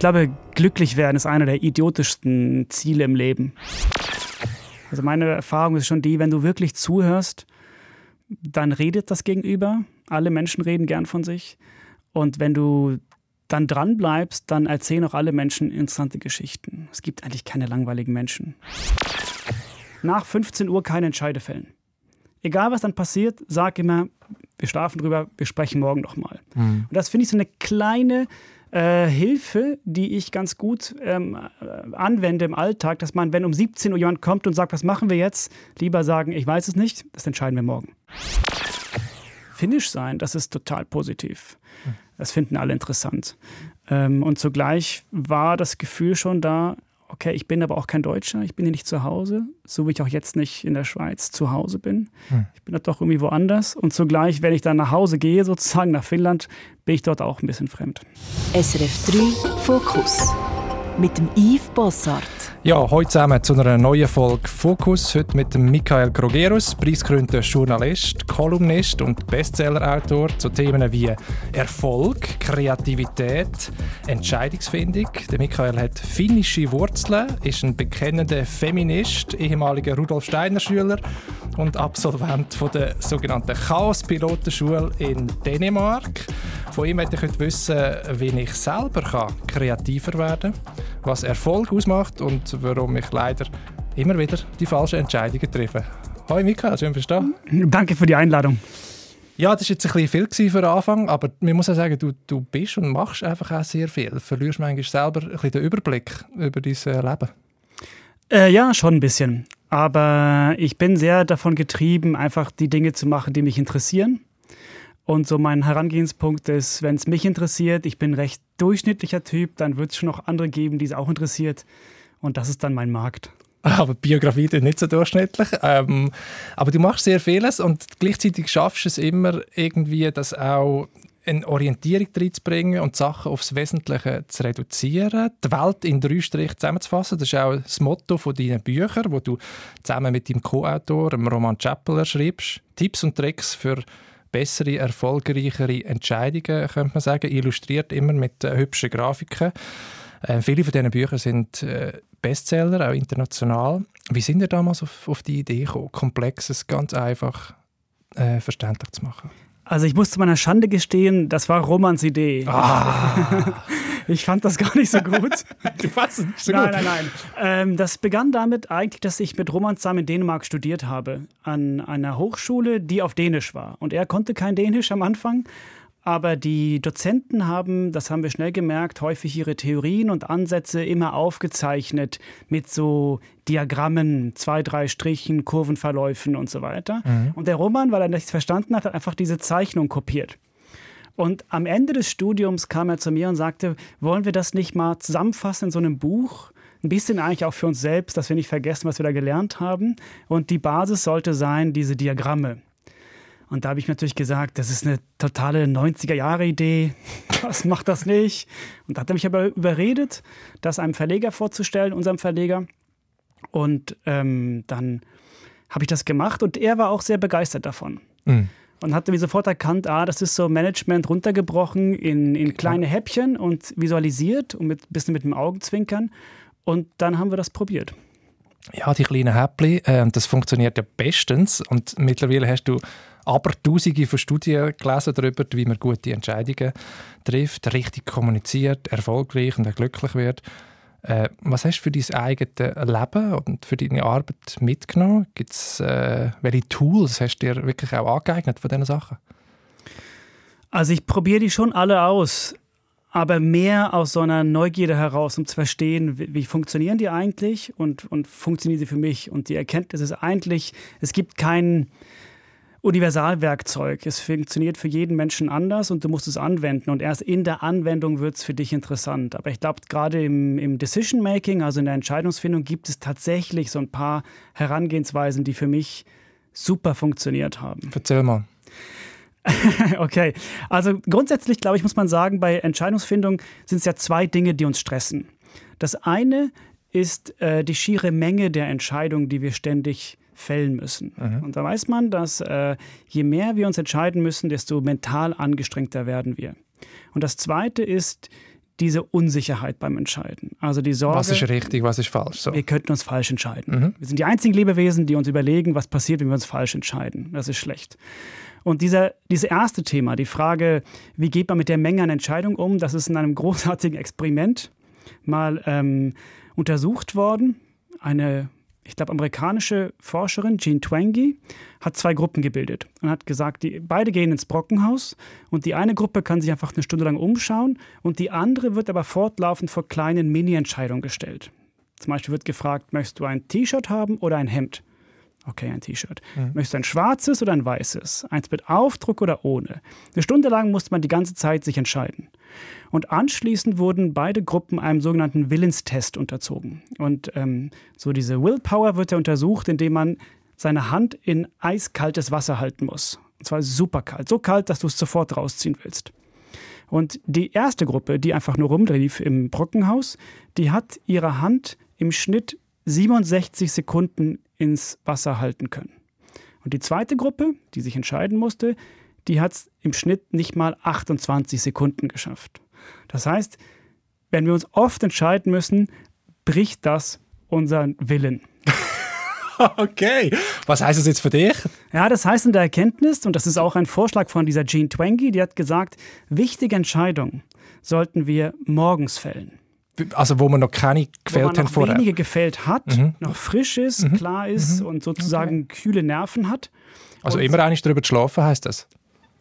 glaube, glücklich werden ist einer der idiotischsten Ziele im Leben. Also meine Erfahrung ist schon die, wenn du wirklich zuhörst, dann redet das Gegenüber. Alle Menschen reden gern von sich. Und wenn du dann dran bleibst, dann erzählen auch alle Menschen interessante Geschichten. Es gibt eigentlich keine langweiligen Menschen. Nach 15 Uhr keine Entscheide fällen. Egal was dann passiert, sag immer, wir schlafen drüber, wir sprechen morgen nochmal. Mhm. Und das finde ich so eine kleine äh, Hilfe, die ich ganz gut ähm, äh, anwende im Alltag, dass man, wenn um 17 Uhr jemand kommt und sagt, was machen wir jetzt, lieber sagen, ich weiß es nicht, das entscheiden wir morgen. Finish sein, das ist total positiv. Das finden alle interessant. Ähm, und zugleich war das Gefühl schon da, okay, ich bin aber auch kein Deutscher, ich bin hier nicht zu Hause, so wie ich auch jetzt nicht in der Schweiz zu Hause bin. Hm. Ich bin doch irgendwie woanders. Und zugleich, wenn ich dann nach Hause gehe, sozusagen nach Finnland, bin ich dort auch ein bisschen fremd. SRF 3 Fokus mit dem Yves Bossart. Ja, heute zusammen zu einer neuen Folge Fokus. Heute mit Michael Grogerus, preisgekrönter Journalist, Kolumnist und Bestsellerautor zu Themen wie Erfolg, Kreativität, Entscheidungsfindung. Der Michael hat finnische Wurzeln, ist ein bekennender Feminist, ehemaliger Rudolf Steiner Schüler und Absolvent von der sogenannten Chaos-Pilotenschule in Dänemark. Von ihm möchte ich wissen, wie ich selber kreativer werden kann, was Erfolg ausmacht und warum ich leider immer wieder die falschen Entscheidungen treffe. Hallo Mika, schön bist du da. Danke für die Einladung. Ja, das war jetzt ein bisschen viel für den Anfang, aber man muss auch sagen, du, du bist und machst einfach auch sehr viel. Du verlierst manchmal selber ein bisschen den Überblick über dein äh, Leben. Äh, ja, schon ein bisschen. Aber ich bin sehr davon getrieben, einfach die Dinge zu machen, die mich interessieren. Und so mein Herangehenspunkt ist, wenn es mich interessiert, ich bin recht durchschnittlicher Typ, dann wird es schon noch andere geben, die es auch interessiert. Und das ist dann mein Markt. Aber Biografie ist nicht so durchschnittlich. Ähm, aber du machst sehr vieles und gleichzeitig schaffst du es immer irgendwie, das auch eine Orientierung reinzubringen und Sachen aufs Wesentliche zu reduzieren, die Welt in drei Strichen zusammenzufassen. Das ist auch das Motto von deinen Büchern, wo du zusammen mit deinem Co-Autor, Roman Chappeler, schreibst. Tipps und Tricks für bessere, erfolgreichere Entscheidungen, könnte man sagen, illustriert immer mit äh, hübschen Grafiken. Äh, viele von diesen Büchern sind äh, Bestseller, auch international. Wie sind ihr damals auf, auf die Idee gekommen, Komplexes ganz einfach äh, verständlich zu machen? Also ich muss zu meiner Schande gestehen, das war Romans Idee. Ah. Ich fand das gar nicht so gut. du fandest es nicht so nein, gut? Nein, nein, nein. Ähm, das begann damit eigentlich, dass ich mit Roman zusammen in Dänemark studiert habe. An einer Hochschule, die auf Dänisch war. Und er konnte kein Dänisch am Anfang. Aber die Dozenten haben, das haben wir schnell gemerkt, häufig ihre Theorien und Ansätze immer aufgezeichnet mit so Diagrammen, zwei, drei Strichen, Kurvenverläufen und so weiter. Mhm. Und der Roman, weil er nichts verstanden hat, hat einfach diese Zeichnung kopiert. Und am Ende des Studiums kam er zu mir und sagte, wollen wir das nicht mal zusammenfassen in so einem Buch? Ein bisschen eigentlich auch für uns selbst, dass wir nicht vergessen, was wir da gelernt haben. Und die Basis sollte sein, diese Diagramme. Und da habe ich natürlich gesagt, das ist eine totale 90er-Jahre-Idee. Was macht das nicht? Und da hat er mich aber überredet, das einem Verleger vorzustellen, unserem Verleger. Und ähm, dann habe ich das gemacht und er war auch sehr begeistert davon. Mhm. Und hat mir sofort erkannt, ah, das ist so Management runtergebrochen in, in kleine Häppchen und visualisiert und mit ein bisschen mit dem Augenzwinkern. Und dann haben wir das probiert. Ja, die kleinen Häppchen, äh, das funktioniert ja bestens. Und mittlerweile hast du aber Tausende von Studien gelesen darüber, wie man gute Entscheidungen trifft, richtig kommuniziert, erfolgreich und glücklich wird. Äh, was hast du für dein eigenes Leben und für deine Arbeit mitgenommen? Gibt's, äh, welche Tools hast du dir wirklich auch angeeignet von diesen Sachen? Also ich probiere die schon alle aus, aber mehr aus so einer Neugierde heraus, um zu verstehen, wie, wie, funktionieren die eigentlich und, und funktionieren sie für mich. Und die Erkenntnis ist eigentlich, es gibt keinen Universalwerkzeug. Es funktioniert für jeden Menschen anders und du musst es anwenden. Und erst in der Anwendung wird es für dich interessant. Aber ich glaube, gerade im, im Decision-Making, also in der Entscheidungsfindung, gibt es tatsächlich so ein paar Herangehensweisen, die für mich super funktioniert haben. Erzähl mal. okay, also grundsätzlich, glaube ich, muss man sagen, bei Entscheidungsfindung sind es ja zwei Dinge, die uns stressen. Das eine ist äh, die schiere Menge der Entscheidungen, die wir ständig fällen müssen. Mhm. Und da weiß man, dass äh, je mehr wir uns entscheiden müssen, desto mental angestrengter werden wir. Und das Zweite ist diese Unsicherheit beim Entscheiden. Also die Sorge. Was ist richtig, was ist falsch? So. Wir könnten uns falsch entscheiden. Mhm. Wir sind die einzigen Lebewesen, die uns überlegen, was passiert, wenn wir uns falsch entscheiden. Das ist schlecht. Und dieser, dieses erste Thema, die Frage, wie geht man mit der Menge an Entscheidungen um, das ist in einem großartigen Experiment mal ähm, untersucht worden. Eine ich glaube, amerikanische Forscherin, Jean Twenge, hat zwei Gruppen gebildet und hat gesagt, die, beide gehen ins Brockenhaus und die eine Gruppe kann sich einfach eine Stunde lang umschauen und die andere wird aber fortlaufend vor kleinen Mini-Entscheidungen gestellt. Zum Beispiel wird gefragt, möchtest du ein T-Shirt haben oder ein Hemd? Okay, ein T-Shirt. Mhm. Möchtest du ein schwarzes oder ein weißes? Eins mit Aufdruck oder ohne? Eine Stunde lang musste man die ganze Zeit sich entscheiden. Und anschließend wurden beide Gruppen einem sogenannten Willenstest unterzogen. Und ähm, so diese Willpower wird ja untersucht, indem man seine Hand in eiskaltes Wasser halten muss. Und zwar super kalt. So kalt, dass du es sofort rausziehen willst. Und die erste Gruppe, die einfach nur rumlief im Brockenhaus, die hat ihre Hand im Schnitt 67 Sekunden ins Wasser halten können. Und die zweite Gruppe, die sich entscheiden musste, die hat es im Schnitt nicht mal 28 Sekunden geschafft. Das heißt, wenn wir uns oft entscheiden müssen, bricht das unseren Willen. Okay. Was heißt das jetzt für dich? Ja, das heißt in der Erkenntnis, und das ist auch ein Vorschlag von dieser Jean Twenge, die hat gesagt, wichtige Entscheidungen sollten wir morgens fällen. Also wo man noch keine gefällt wo man noch vorher. wenige gefällt hat, mhm. noch frisch ist, mhm. klar ist mhm. und sozusagen okay. kühle Nerven hat. Also und immer eigentlich darüber schlafen heißt das?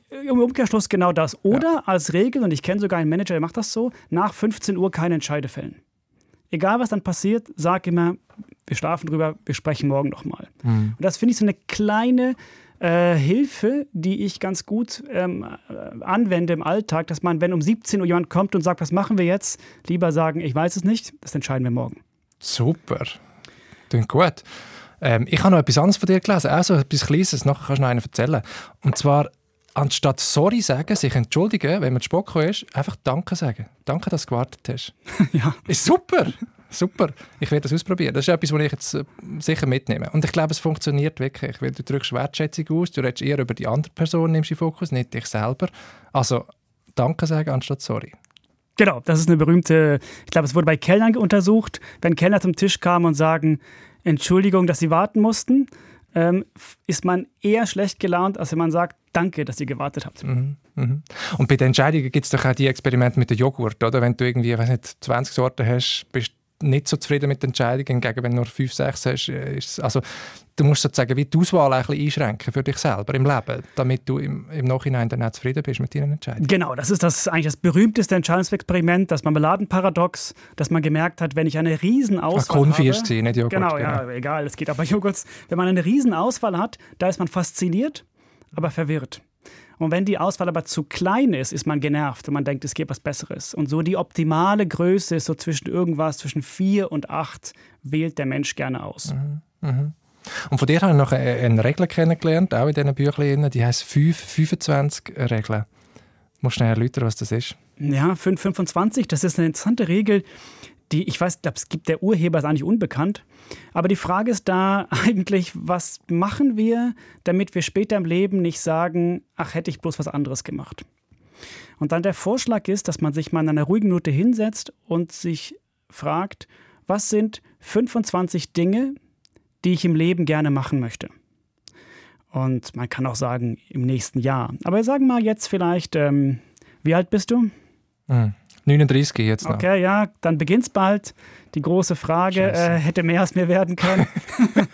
Im Umkehrschluss genau das. Oder ja. als Regel, und ich kenne sogar einen Manager, der macht das so, nach 15 Uhr keine Entscheide fällen. Egal was dann passiert, sag immer, wir schlafen drüber, wir sprechen morgen nochmal. Mhm. Und das finde ich so eine kleine äh, Hilfe, die ich ganz gut ähm, äh, anwende im Alltag, dass man, wenn um 17 Uhr jemand kommt und sagt, was machen wir jetzt, lieber sagen, ich weiß es nicht, das entscheiden wir morgen. Super. Klingt gut. Ähm, ich habe noch etwas anderes von dir gelesen, also etwas Kleines, nachher kannst du noch einen erzählen. Und zwar, anstatt sorry sagen, sich entschuldigen, wenn man zu Spock ist, einfach Danke sagen. Danke, dass du gewartet hast. ja. Ist super. Super, ich werde das ausprobieren. Das ist etwas, was ich jetzt äh, sicher mitnehme. Und ich glaube, es funktioniert wirklich, weil du drückst Wertschätzung aus, du redest eher über die andere Person, nimmst den Fokus, nicht dich selber. Also, Danke sagen anstatt sorry. Genau, das ist eine berühmte, ich glaube, es wurde bei Kellnern untersucht, wenn Kellner zum Tisch kamen und sagen, Entschuldigung, dass sie warten mussten, ähm, ist man eher schlecht gelaunt, als wenn man sagt, danke, dass ihr gewartet habt. Mhm, mhm. Und bei den Entscheidungen gibt es doch auch die Experimente mit dem Joghurt, oder? Wenn du irgendwie, weiß nicht, 20 Sorten hast, bist nicht so zufrieden mit der Entscheidung, hingegen wenn du nur 5, 6 hast, äh, ist also du musst sozusagen wie die Auswahl ein bisschen einschränken für dich selber im Leben, damit du im, im Nachhinein dann auch zufrieden bist mit deinen Entscheidungen. Genau, das ist das eigentlich das berühmteste Entscheidungsexperiment, das Marmeladenparadox, dass man gemerkt hat, wenn ich eine Riesenauswahl ah, Konfi habe... sie, nicht Joghurt. Genau, genau, ja, egal, es geht aber Joghurt. Wenn man eine Riesenauswahl hat, da ist man fasziniert, aber verwirrt. Und wenn die Auswahl aber zu klein ist, ist man genervt und man denkt, es gibt was Besseres. Und so die optimale Größe ist so zwischen irgendwas, zwischen vier und acht, wählt der Mensch gerne aus. Mhm. Mhm. Und von dir habe ich noch eine Regel kennengelernt, auch in diesen Büchern, die heißt 525-Regel. Musst du schnell erläutern, was das ist? Ja, 525, das ist eine interessante Regel, die, ich weiß, es gibt der Urheber ist eigentlich unbekannt. Aber die Frage ist da eigentlich, was machen wir, damit wir später im Leben nicht sagen, ach, hätte ich bloß was anderes gemacht. Und dann der Vorschlag ist, dass man sich mal in einer ruhigen Minute hinsetzt und sich fragt, was sind 25 Dinge, die ich im Leben gerne machen möchte. Und man kann auch sagen, im nächsten Jahr. Aber wir sagen mal jetzt vielleicht, ähm, wie alt bist du? Mhm. 39 jetzt noch. Okay, ja, dann beginnt es bald. Die große Frage äh, hätte mehr als mehr werden können.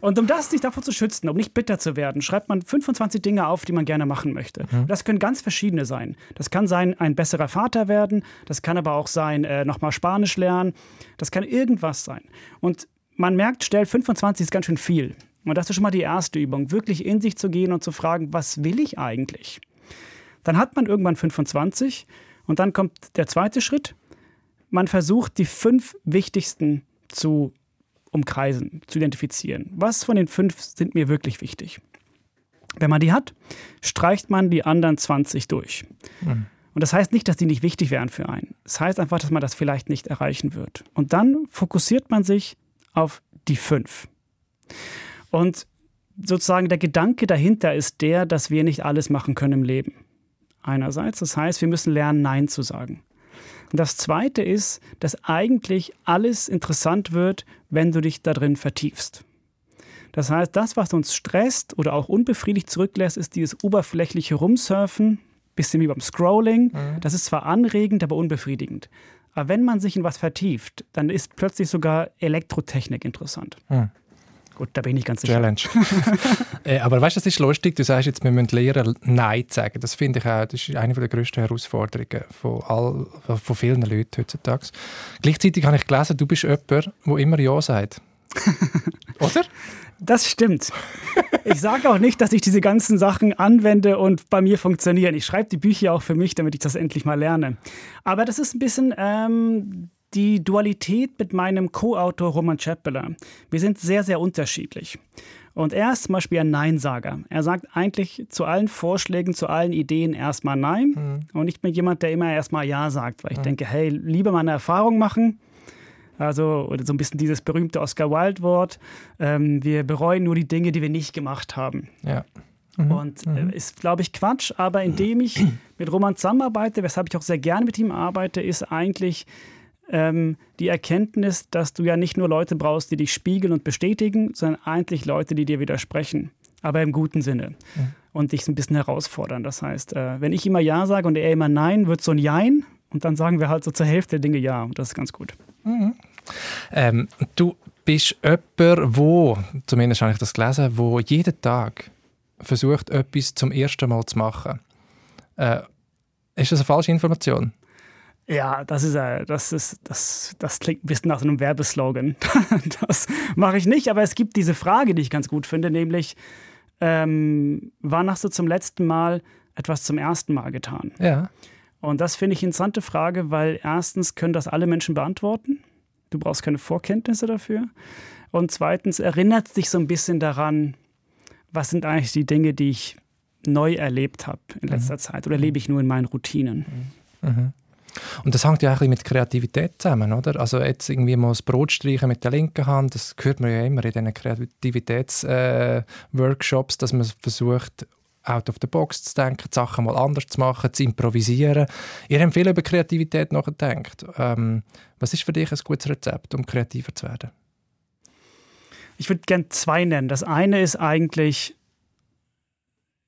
Und um das sich davor zu schützen, um nicht bitter zu werden, schreibt man 25 Dinge auf, die man gerne machen möchte. Mhm. Das können ganz verschiedene sein. Das kann sein, ein besserer Vater werden. Das kann aber auch sein, äh, nochmal Spanisch lernen. Das kann irgendwas sein. Und man merkt schnell, 25 ist ganz schön viel. Und das ist schon mal die erste Übung, wirklich in sich zu gehen und zu fragen, was will ich eigentlich? Dann hat man irgendwann 25 und dann kommt der zweite Schritt. Man versucht, die fünf wichtigsten zu umkreisen, zu identifizieren. Was von den fünf sind mir wirklich wichtig? Wenn man die hat, streicht man die anderen 20 durch. Mhm. Und das heißt nicht, dass die nicht wichtig wären für einen. Das heißt einfach, dass man das vielleicht nicht erreichen wird. Und dann fokussiert man sich auf die fünf. Und sozusagen der Gedanke dahinter ist der, dass wir nicht alles machen können im Leben einerseits. Das heißt, wir müssen lernen, Nein zu sagen. Und das Zweite ist, dass eigentlich alles interessant wird, wenn du dich darin vertiefst. Das heißt, das, was uns stresst oder auch unbefriedigt zurücklässt, ist dieses oberflächliche Rumsurfen, bisschen wie beim Scrolling. Mhm. Das ist zwar anregend, aber unbefriedigend. Aber wenn man sich in was vertieft, dann ist plötzlich sogar Elektrotechnik interessant. Mhm. Gut, da bin ich ganz sicher. Challenge. äh, aber weißt du, das ist lustig. Du sagst jetzt, wir müssen lernen, Nein zu sagen. Das finde ich auch, das ist eine der grössten Herausforderungen von, all, von vielen Leuten heutzutage. Gleichzeitig habe ich gelesen, du bist jemand, der immer Ja sagt. Oder? Das stimmt. Ich sage auch nicht, dass ich diese ganzen Sachen anwende und bei mir funktionieren. Ich schreibe die Bücher auch für mich, damit ich das endlich mal lerne. Aber das ist ein bisschen ähm, die Dualität mit meinem Co-Autor Roman Chappeler. Wir sind sehr, sehr unterschiedlich. Und er ist zum Beispiel ein Neinsager. Er sagt eigentlich zu allen Vorschlägen, zu allen Ideen erstmal Nein. Mhm. Und ich bin jemand, der immer erstmal Ja sagt, weil ich mhm. denke, hey, lieber mal eine Erfahrung machen. Also, oder so ein bisschen dieses berühmte Oscar Wilde-Wort. Ähm, wir bereuen nur die Dinge, die wir nicht gemacht haben. Ja. Mhm. Und äh, mhm. ist, glaube ich, Quatsch. Aber indem ich mit Roman zusammenarbeite, weshalb ich auch sehr gerne mit ihm arbeite, ist eigentlich ähm, die Erkenntnis, dass du ja nicht nur Leute brauchst, die dich spiegeln und bestätigen, sondern eigentlich Leute, die dir widersprechen. Aber im guten Sinne. Mhm. Und dich ein bisschen herausfordern. Das heißt, äh, wenn ich immer Ja sage und er immer Nein, wird so ein Jein. Und dann sagen wir halt so zur Hälfte der Dinge Ja. Und das ist ganz gut. Mhm. Ähm, du bist jemand, wo, zumindest habe ich das gelesen, wo jeden Tag versucht, etwas zum ersten Mal zu machen. Äh, ist das eine falsche Information? Ja, das ist, das ist, das, das klingt ein bisschen nach so einem Werbeslogan. Das mache ich nicht, aber es gibt diese Frage, die ich ganz gut finde, nämlich, ähm, wann hast du zum letzten Mal etwas zum ersten Mal getan? Ja. Und das finde ich eine interessante Frage, weil erstens können das alle Menschen beantworten. Du brauchst keine Vorkenntnisse dafür. Und zweitens erinnert sich so ein bisschen daran, was sind eigentlich die Dinge, die ich neu erlebt habe in letzter mhm. Zeit oder lebe ich nur in meinen Routinen? Mhm. mhm. Und das hängt ja auch ein mit Kreativität zusammen, oder? Also jetzt irgendwie mal das Brot streichen mit der linken Hand, das hört man ja immer in diesen Kreativitätsworkshops, äh, dass man versucht, out of the box zu denken, Sachen mal anders zu machen, zu improvisieren. Ihr habt viel über Kreativität nachgedacht. Ähm, was ist für dich ein gutes Rezept, um kreativer zu werden? Ich würde gerne zwei nennen. Das eine ist eigentlich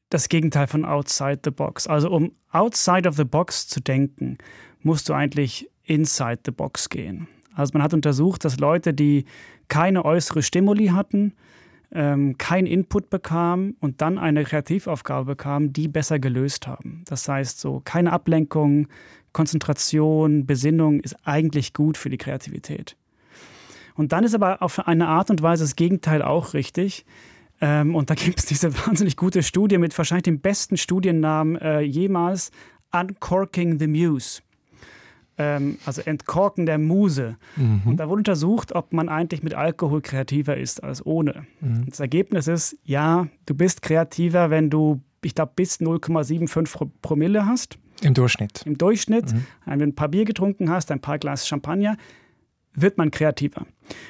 das Gegenteil von outside the box. Also um outside of the box zu denken, musst du eigentlich inside the box gehen. Also man hat untersucht, dass Leute, die keine äußere Stimuli hatten, ähm, keinen Input bekamen und dann eine Kreativaufgabe bekamen, die besser gelöst haben. Das heißt, so keine Ablenkung, Konzentration, Besinnung ist eigentlich gut für die Kreativität. Und dann ist aber auf eine Art und Weise das Gegenteil auch richtig. Ähm, und da gibt es diese wahnsinnig gute Studie mit wahrscheinlich dem besten Studiennamen äh, jemals, Uncorking the Muse ähm, also Entkorken der Muse. Mhm. Und da wurde untersucht, ob man eigentlich mit Alkohol kreativer ist als ohne. Mhm. Das Ergebnis ist, ja, du bist kreativer, wenn du, ich glaube, bis 0,75 Promille hast. Im Durchschnitt. Im Durchschnitt. Mhm. Wenn du ein paar Bier getrunken hast, ein paar Glas Champagner, wird man kreativer.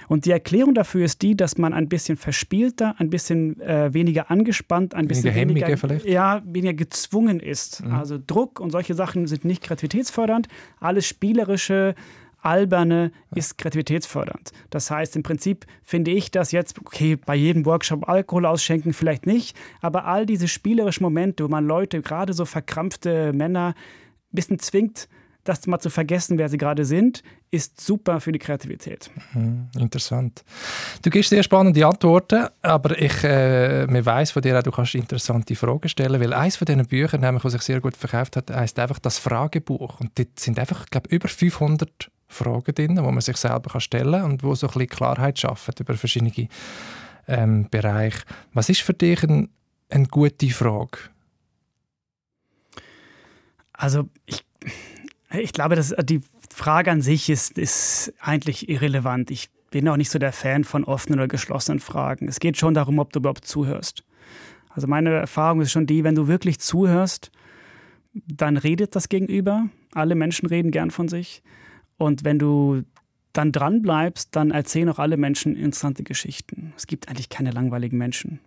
Und die Erklärung dafür ist die, dass man ein bisschen verspielter, ein bisschen äh, weniger angespannt, ein bisschen weniger, weniger, vielleicht? Ja, weniger gezwungen ist. Mhm. Also Druck und solche Sachen sind nicht kreativitätsfördernd. Alles spielerische, alberne ist kreativitätsfördernd. Das heißt, im Prinzip finde ich das jetzt, okay, bei jedem Workshop Alkohol ausschenken vielleicht nicht, aber all diese spielerischen Momente, wo man Leute, gerade so verkrampfte Männer, ein bisschen zwingt, das mal zu vergessen, wer sie gerade sind, ist super für die Kreativität. Mhm, interessant. Du gibst sehr spannende Antworten, aber ich äh, mir weiß von dir auch, du kannst interessante Fragen stellen, weil eines von diesen Büchern, nämlich, was sich sehr gut verkauft hat, heißt einfach das Fragebuch und dort sind einfach, glaube über 500 Fragen drin, die man sich selber kann stellen kann und wo so ein bisschen Klarheit schaffen über verschiedene ähm, Bereiche. Was ist für dich ein, eine gute Frage? Also ich ich glaube, dass die Frage an sich ist, ist eigentlich irrelevant. Ich bin auch nicht so der Fan von offenen oder geschlossenen Fragen. Es geht schon darum, ob du überhaupt zuhörst. Also meine Erfahrung ist schon die, wenn du wirklich zuhörst, dann redet das Gegenüber. Alle Menschen reden gern von sich. Und wenn du dann dran bleibst, dann erzählen auch alle Menschen interessante Geschichten. Es gibt eigentlich keine langweiligen Menschen.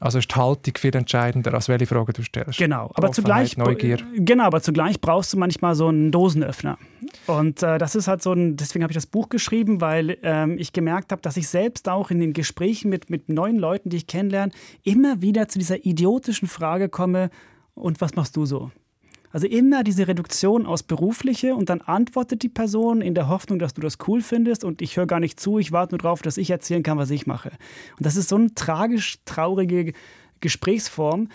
Also ist die Haltung viel entscheidender, als welche Frage du stellst. Genau, aber zugleich, Neugier. genau, aber zugleich brauchst du manchmal so einen Dosenöffner. Und äh, das ist halt so ein, deswegen habe ich das Buch geschrieben, weil ähm, ich gemerkt habe, dass ich selbst auch in den Gesprächen mit, mit neuen Leuten, die ich kennenlerne, immer wieder zu dieser idiotischen Frage komme, und was machst du so? Also immer diese Reduktion aus berufliche und dann antwortet die Person in der Hoffnung, dass du das cool findest und ich höre gar nicht zu, ich warte nur darauf, dass ich erzählen kann, was ich mache. Und das ist so eine tragisch traurige Gesprächsform,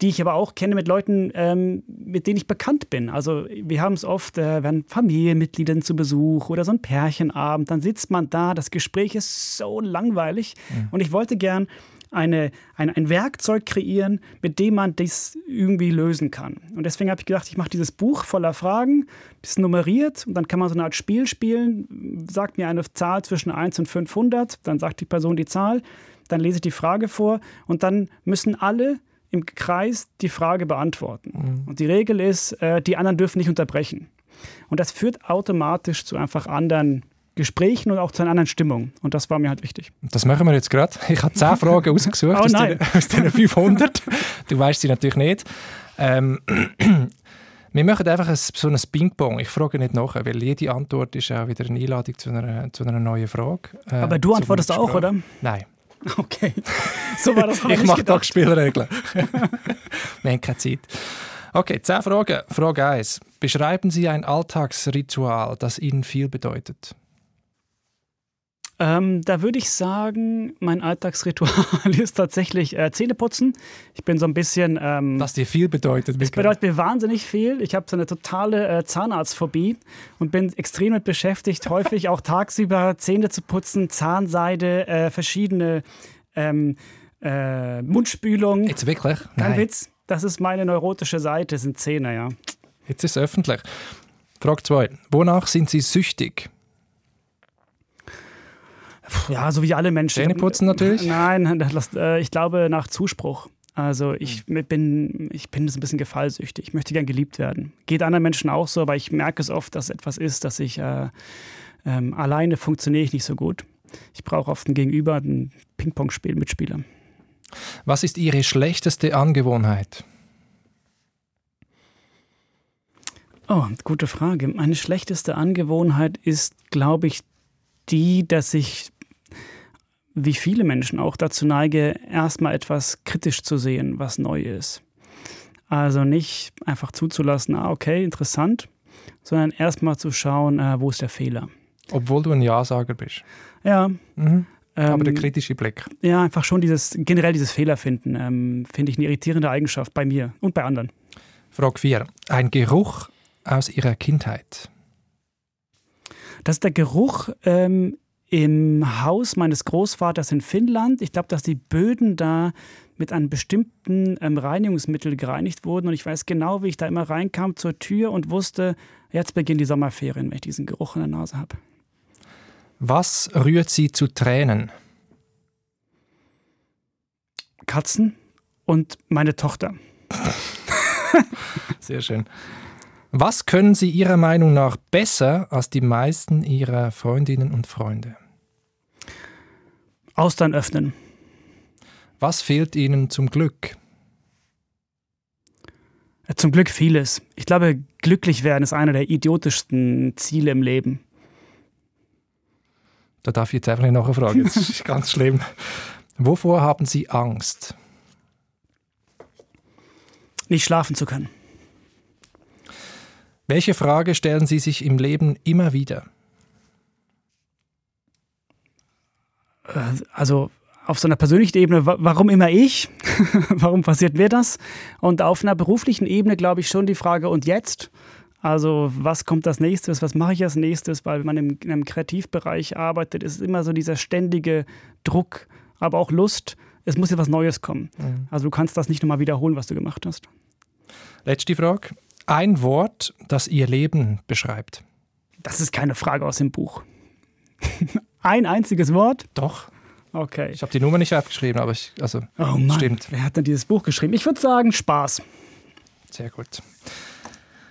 die ich aber auch kenne mit Leuten, ähm, mit denen ich bekannt bin. Also wir haben es oft, äh, wenn Familienmitglieder zu Besuch oder so ein Pärchenabend, dann sitzt man da, das Gespräch ist so langweilig mhm. und ich wollte gern eine, ein, ein Werkzeug kreieren, mit dem man das irgendwie lösen kann. Und deswegen habe ich gedacht, ich mache dieses Buch voller Fragen, das nummeriert und dann kann man so eine Art Spiel spielen, sagt mir eine Zahl zwischen 1 und 500, dann sagt die Person die Zahl, dann lese ich die Frage vor und dann müssen alle im Kreis die Frage beantworten. Mhm. Und die Regel ist, äh, die anderen dürfen nicht unterbrechen. Und das führt automatisch zu einfach anderen Gesprächen und auch zu einer anderen Stimmung. Und das war mir halt wichtig. Das machen wir jetzt gerade. Ich habe zehn Fragen ausgesucht oh, aus, den, aus den 500. Du weißt sie natürlich nicht. Ähm, wir machen einfach ein, so ein Ping-Pong. Ich frage nicht nach, weil jede Antwort ist auch wieder eine Einladung zu einer, zu einer neuen Frage. Äh, Aber du antwortest auch, oder? Nein. Okay. So war das Ich mache doch Spielregeln. wir haben keine Zeit. Okay, zehn Fragen. Frage 1. Beschreiben Sie ein Alltagsritual, das Ihnen viel bedeutet. Ähm, da würde ich sagen, mein Alltagsritual ist tatsächlich äh, Zähneputzen. Ich bin so ein bisschen. Ähm, Was dir viel bedeutet. Das bedeutet mir wahnsinnig viel. Ich habe so eine totale äh, Zahnarztphobie und bin extrem mit beschäftigt, häufig auch tagsüber Zähne zu putzen, Zahnseide, äh, verschiedene ähm, äh, Mundspülungen. Jetzt wirklich? Kein Nein. Witz. Das ist meine neurotische Seite, sind Zähne, ja. Jetzt ist es öffentlich. Frage 2. Wonach sind Sie süchtig? Ja, so wie alle Menschen. Zähneputzen natürlich? Nein, äh, ich glaube nach Zuspruch. Also ich hm. bin, ich bin so ein bisschen gefallsüchtig. Ich möchte gern geliebt werden. Geht anderen Menschen auch so, aber ich merke es oft, dass etwas ist, dass ich äh, ähm, alleine funktioniere ich nicht so gut. Ich brauche oft ein Gegenüber, ein Ping-Pong-Spiel, Mitspieler. Was ist Ihre schlechteste Angewohnheit? Oh, gute Frage. Meine schlechteste Angewohnheit ist, glaube ich, die, dass ich wie viele Menschen auch dazu neige, erstmal etwas kritisch zu sehen, was neu ist. Also nicht einfach zuzulassen, ah, okay, interessant, sondern erstmal zu schauen, äh, wo ist der Fehler. Obwohl du ein Ja-Sager bist. Ja. Mhm. Aber ähm, der kritische Blick. Ja, einfach schon dieses, generell dieses Fehlerfinden, ähm, finde ich eine irritierende Eigenschaft bei mir und bei anderen. Frage 4. Ein Geruch aus Ihrer Kindheit. Das ist der Geruch ähm, im Haus meines Großvaters in Finnland. Ich glaube, dass die Böden da mit einem bestimmten ähm, Reinigungsmittel gereinigt wurden. Und ich weiß genau, wie ich da immer reinkam zur Tür und wusste, jetzt beginnen die Sommerferien, wenn ich diesen Geruch in der Nase habe. Was rührt Sie zu Tränen? Katzen und meine Tochter. Sehr schön. Was können Sie Ihrer Meinung nach besser als die meisten Ihrer Freundinnen und Freunde? Austern öffnen. Was fehlt Ihnen zum Glück? Zum Glück vieles. Ich glaube, glücklich werden ist einer der idiotischsten Ziele im Leben. Da darf ich jetzt einfach noch eine Frage. Das ist ganz schlimm. Wovor haben Sie Angst? Nicht schlafen zu können. Welche Frage stellen Sie sich im Leben immer wieder? Äh, also auf so einer persönlichen Ebene, warum immer ich? warum passiert mir das? Und auf einer beruflichen Ebene glaube ich schon die Frage, und jetzt? Also was kommt als nächstes, was mache ich als nächstes? Weil wenn man im, in einem Kreativbereich arbeitet, ist immer so dieser ständige Druck, aber auch Lust, es muss ja was Neues kommen. Mhm. Also du kannst das nicht nochmal wiederholen, was du gemacht hast. Letzte Frage. Ein Wort, das Ihr Leben beschreibt. Das ist keine Frage aus dem Buch. Ein einziges Wort? Doch. Okay. Ich habe die Nummer nicht aufgeschrieben, aber ich, also oh Mann, stimmt. Wer hat denn dieses Buch geschrieben? Ich würde sagen Spaß. Sehr gut.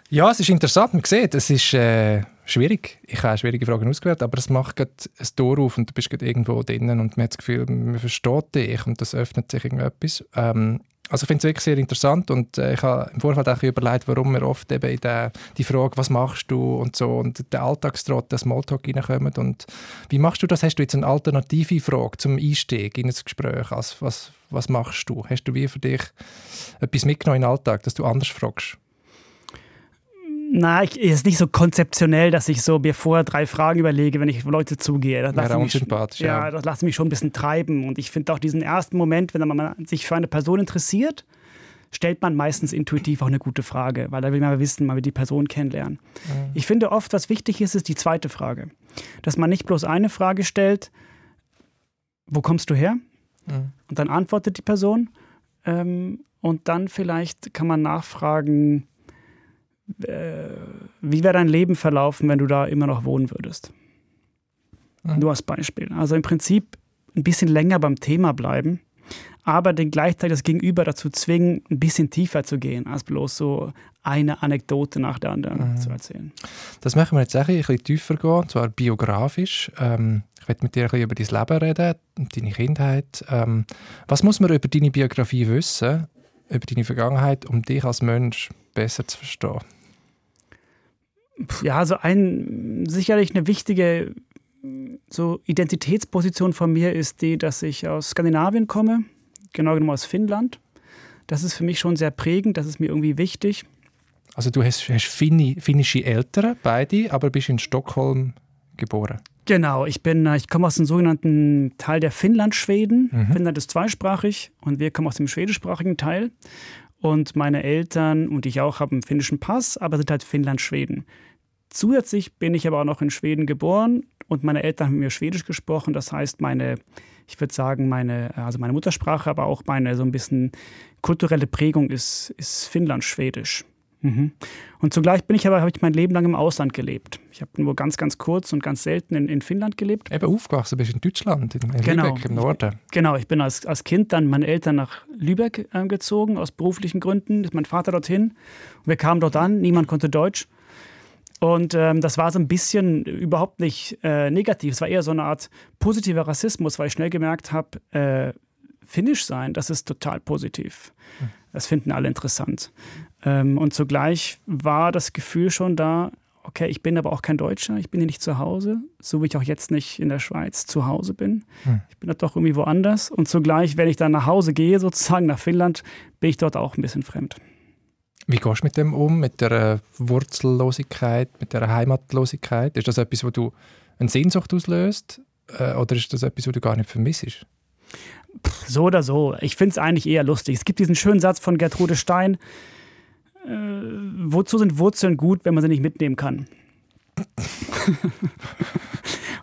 Ja, es ist interessant. Man sieht, es ist äh, schwierig. Ich habe schwierige Fragen ausgewählt, aber es macht gerade ein Tor auf und du bist gerade irgendwo drinnen und man hat das Gefühl, man versteht dich und das öffnet sich irgendetwas. Ähm, also ich finde es wirklich sehr interessant und äh, ich habe im Vorfeld auch überlegt, warum wir oft eben in der, die Frage, was machst du und so und der Alltagstrott, der Smalltalk reinkommt und wie machst du das? Hast du jetzt eine alternative Frage zum Einstieg in ein Gespräch? Also was, was machst du? Hast du wie für dich etwas mitgenommen in den Alltag, dass du anders fragst? Na, ich ist nicht so konzeptionell, dass ich so mir vorher drei Fragen überlege, wenn ich auf Leute zugehe. Das ja, mich, ja, ja, das lasse mich schon ein bisschen treiben. Und ich finde auch diesen ersten Moment, wenn man sich für eine Person interessiert, stellt man meistens intuitiv auch eine gute Frage, weil da will man wissen, man will die Person kennenlernen. Mhm. Ich finde oft, was wichtig ist, ist die zweite Frage. Dass man nicht bloß eine Frage stellt, wo kommst du her? Mhm. Und dann antwortet die Person. Ähm, und dann vielleicht kann man nachfragen, wie wäre dein Leben verlaufen, wenn du da immer noch wohnen würdest? Mhm. Nur als Beispiel. Also im Prinzip ein bisschen länger beim Thema bleiben, aber den gleichzeitig das Gegenüber dazu zwingen, ein bisschen tiefer zu gehen, als bloß so eine Anekdote nach der anderen mhm. zu erzählen. Das machen wir jetzt ein bisschen tiefer gehen, und zwar biografisch. Ähm, ich werde mit dir ein bisschen über dein Leben reden, deine Kindheit. Ähm, was muss man über deine Biografie wissen, über deine Vergangenheit, um dich als Mensch besser zu verstehen? Ja, also ein sicherlich eine wichtige so Identitätsposition von mir ist die, dass ich aus Skandinavien komme, genau genommen aus Finnland. Das ist für mich schon sehr prägend, das ist mir irgendwie wichtig. Also du hast, hast Finni, finnische Eltern, beide, aber bist in Stockholm geboren. Genau, ich bin, ich komme aus dem sogenannten Teil der Finnland-Schweden. Mhm. Finnland ist zweisprachig und wir kommen aus dem schwedischsprachigen Teil. Und meine Eltern und ich auch haben einen finnischen Pass, aber sind halt Finnland-Schweden. Zusätzlich bin ich aber auch noch in Schweden geboren und meine Eltern haben mir Schwedisch gesprochen. Das heißt, meine, ich würde sagen, meine, also meine Muttersprache, aber auch meine so ein bisschen kulturelle Prägung ist, ist Finnland-Schwedisch. Mhm. Und zugleich bin ich aber, habe ich mein Leben lang im Ausland gelebt. Ich habe nur ganz, ganz kurz und ganz selten in, in Finnland gelebt. Eben aufgewachsen bist in Deutschland, in, in genau. Lübeck im Norden. Genau, ich bin als, als Kind dann meine Eltern nach Lübeck äh, gezogen, aus beruflichen Gründen. Ist mein Vater dorthin. Und wir kamen dort an, niemand konnte Deutsch. Und ähm, das war so ein bisschen überhaupt nicht äh, negativ. Es war eher so eine Art positiver Rassismus, weil ich schnell gemerkt habe, äh, Finnisch sein, das ist total positiv. Hm. Das finden alle interessant. Ähm, und zugleich war das Gefühl schon da, okay, ich bin aber auch kein Deutscher, ich bin hier nicht zu Hause, so wie ich auch jetzt nicht in der Schweiz zu Hause bin. Hm. Ich bin da doch irgendwie woanders. Und zugleich, wenn ich dann nach Hause gehe, sozusagen nach Finnland, bin ich dort auch ein bisschen fremd. Wie gehst du mit dem um, mit der Wurzellosigkeit, mit der Heimatlosigkeit? Ist das etwas, wo du eine Sehnsucht auslöst äh, oder ist das etwas, wo du gar nicht vermisst? So oder so. Ich finde es eigentlich eher lustig. Es gibt diesen schönen Satz von Gertrude Stein, äh, wozu sind Wurzeln gut, wenn man sie nicht mitnehmen kann?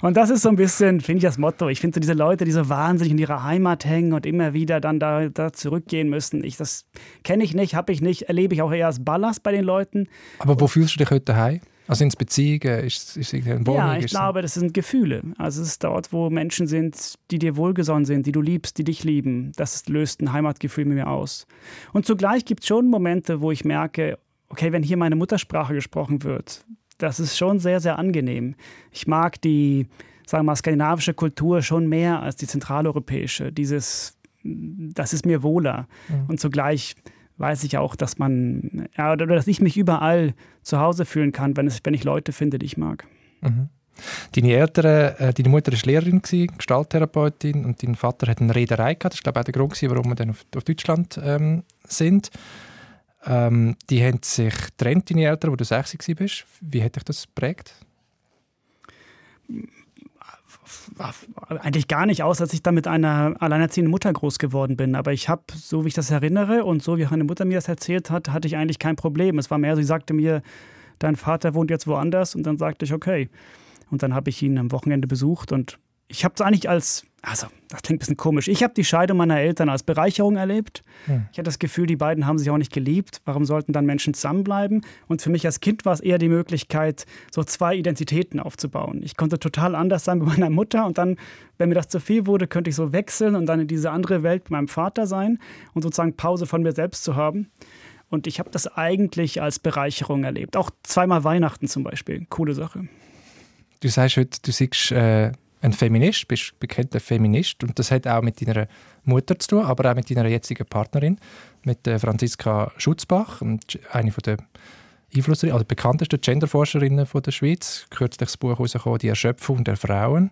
und das ist so ein bisschen, finde ich, das Motto. Ich finde so diese Leute, die so wahnsinnig in ihrer Heimat hängen und immer wieder dann da, da zurückgehen müssen. Ich, das kenne ich nicht, habe ich nicht, erlebe ich auch eher als Ballast bei den Leuten. Aber wo fühlst du dich heute heim? Also es Beziehungen? Ist, ist Wohnung? Ja, ich glaube, das sind Gefühle. Also es ist dort, wo Menschen sind, die dir wohlgesonnen sind, die du liebst, die dich lieben. Das löst ein Heimatgefühl mit mir aus. Und zugleich gibt es schon Momente, wo ich merke, okay, wenn hier meine Muttersprache gesprochen wird, das ist schon sehr, sehr angenehm. Ich mag die, sagen wir mal, skandinavische Kultur schon mehr als die zentraleuropäische. Dieses, das ist mir wohler. Mhm. Und zugleich weiß ich auch, dass man, ja, oder dass ich mich überall zu Hause fühlen kann, wenn, es, wenn ich Leute finde, die ich mag. Mhm. Deine Eltern, äh, deine Mutter war Lehrerin, gewesen, Gestalttherapeutin und dein Vater hat eine Reederei gehabt. Das ist, glaube ich, auch der Grund, gewesen, warum wir dann auf, auf Deutschland ähm, sind. Ähm, die haben sich getrennt, deine Eltern, wo du 60 bist. Wie hat dich das geprägt? eigentlich gar nicht aus, als ich dann mit einer alleinerziehenden Mutter groß geworden bin. Aber ich habe, so wie ich das erinnere und so wie meine Mutter mir das erzählt hat, hatte ich eigentlich kein Problem. Es war mehr, sie sagte mir, dein Vater wohnt jetzt woanders und dann sagte ich, okay. Und dann habe ich ihn am Wochenende besucht und ich habe es eigentlich als, also das klingt ein bisschen komisch, ich habe die Scheidung meiner Eltern als Bereicherung erlebt. Hm. Ich hatte das Gefühl, die beiden haben sich auch nicht geliebt. Warum sollten dann Menschen zusammenbleiben? Und für mich als Kind war es eher die Möglichkeit, so zwei Identitäten aufzubauen. Ich konnte total anders sein bei meiner Mutter und dann, wenn mir das zu viel wurde, könnte ich so wechseln und dann in diese andere Welt mit meinem Vater sein und sozusagen Pause von mir selbst zu haben. Und ich habe das eigentlich als Bereicherung erlebt. Auch zweimal Weihnachten zum Beispiel. Coole Sache. Du sagst heute, du siehst äh, ein Feminist, bist bekannter Feminist. Und das hat auch mit deiner Mutter zu tun, aber auch mit deiner jetzigen Partnerin, mit äh, Franziska Schutzbach, eine der einflussreichsten, also bekanntesten Genderforscherinnen von der Schweiz. Kürzlich das Buch herausgekommen, «Die Erschöpfung der Frauen»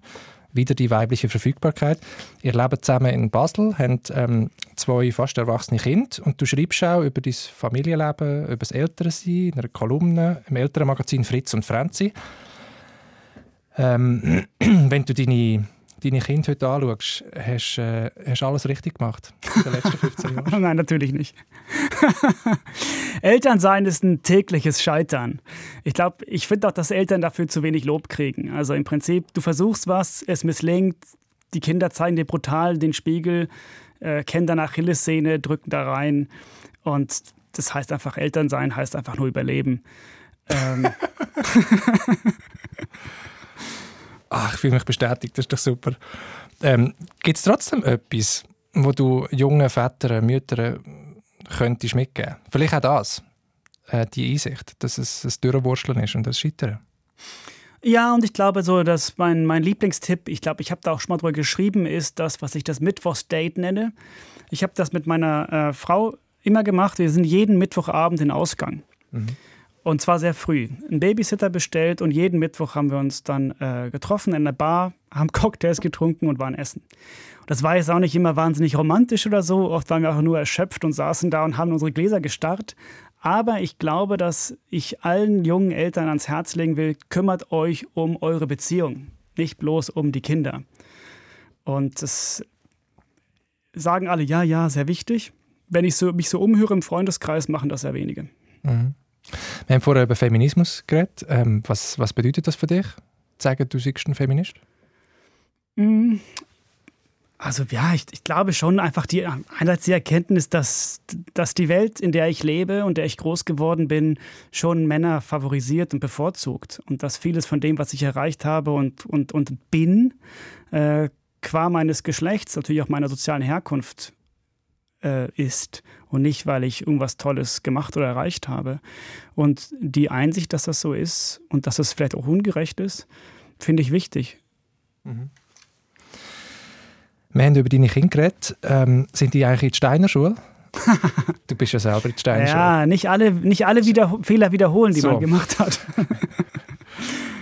wieder die weibliche Verfügbarkeit. Ihr lebt zusammen in Basel, habt ähm, zwei fast erwachsene Kinder und du schreibst auch über dein Familienleben, über das Elternsein in einer Kolumne im Elternmagazin «Fritz und Franzi». Ähm, wenn du deine deine Kinder heute anschaust, hast du äh, alles richtig gemacht in den letzten 15 Jahren? Nein, natürlich nicht. Elternsein ist ein tägliches Scheitern. Ich glaube, ich finde auch, dass Eltern dafür zu wenig Lob kriegen. Also im Prinzip, du versuchst was, es misslingt, die Kinder zeigen dir brutal den Spiegel, äh, kennen danach Achillessehne, drücken da rein. Und das heißt einfach, Elternsein heißt einfach nur überleben. Ähm. Ach, ich fühle mich bestätigt, das ist doch super. Ähm, Gibt es trotzdem etwas, wo du jungen Vätern, Müttern könntest mitgeben? Vielleicht auch das, äh, die Einsicht, dass es ein Durchwurschteln ist und das Scheitern. Ja, und ich glaube so, dass mein, mein Lieblingstipp, ich glaube, ich habe da auch schon mal drüber geschrieben, ist das, was ich das Mittwochsdate nenne. Ich habe das mit meiner äh, Frau immer gemacht. Wir sind jeden Mittwochabend in Ausgang. Mhm. Und zwar sehr früh. Ein Babysitter bestellt und jeden Mittwoch haben wir uns dann äh, getroffen in der Bar, haben Cocktails getrunken und waren essen. Das war jetzt auch nicht immer wahnsinnig romantisch oder so. Oft waren wir auch nur erschöpft und saßen da und haben unsere Gläser gestarrt. Aber ich glaube, dass ich allen jungen Eltern ans Herz legen will, kümmert euch um eure Beziehung, nicht bloß um die Kinder. Und das sagen alle, ja, ja, sehr wichtig. Wenn ich so, mich so umhöre im Freundeskreis, machen das sehr wenige. Mhm. Wir haben vorher über Feminismus geredet. Ähm, was, was bedeutet das für dich? Sagen, du siehst ein Feminist? Mm. Also ja, ich, ich, glaube schon einfach die einerseits die Erkenntnis, dass, dass die Welt, in der ich lebe und der ich groß geworden bin, schon Männer favorisiert und bevorzugt. Und dass vieles von dem, was ich erreicht habe und, und, und bin, äh, qua meines Geschlechts, natürlich auch meiner sozialen Herkunft äh, ist und nicht, weil ich irgendwas Tolles gemacht oder erreicht habe. Und die Einsicht, dass das so ist und dass es das vielleicht auch ungerecht ist, finde ich wichtig. Mhm. Wir haben über deine Kinder geredet. Ähm, sind die eigentlich in der Steiner Schule? du bist ja selber in der Steiner Schule. Ja, nicht alle, nicht alle wieder, Fehler wiederholen, die so. man gemacht hat.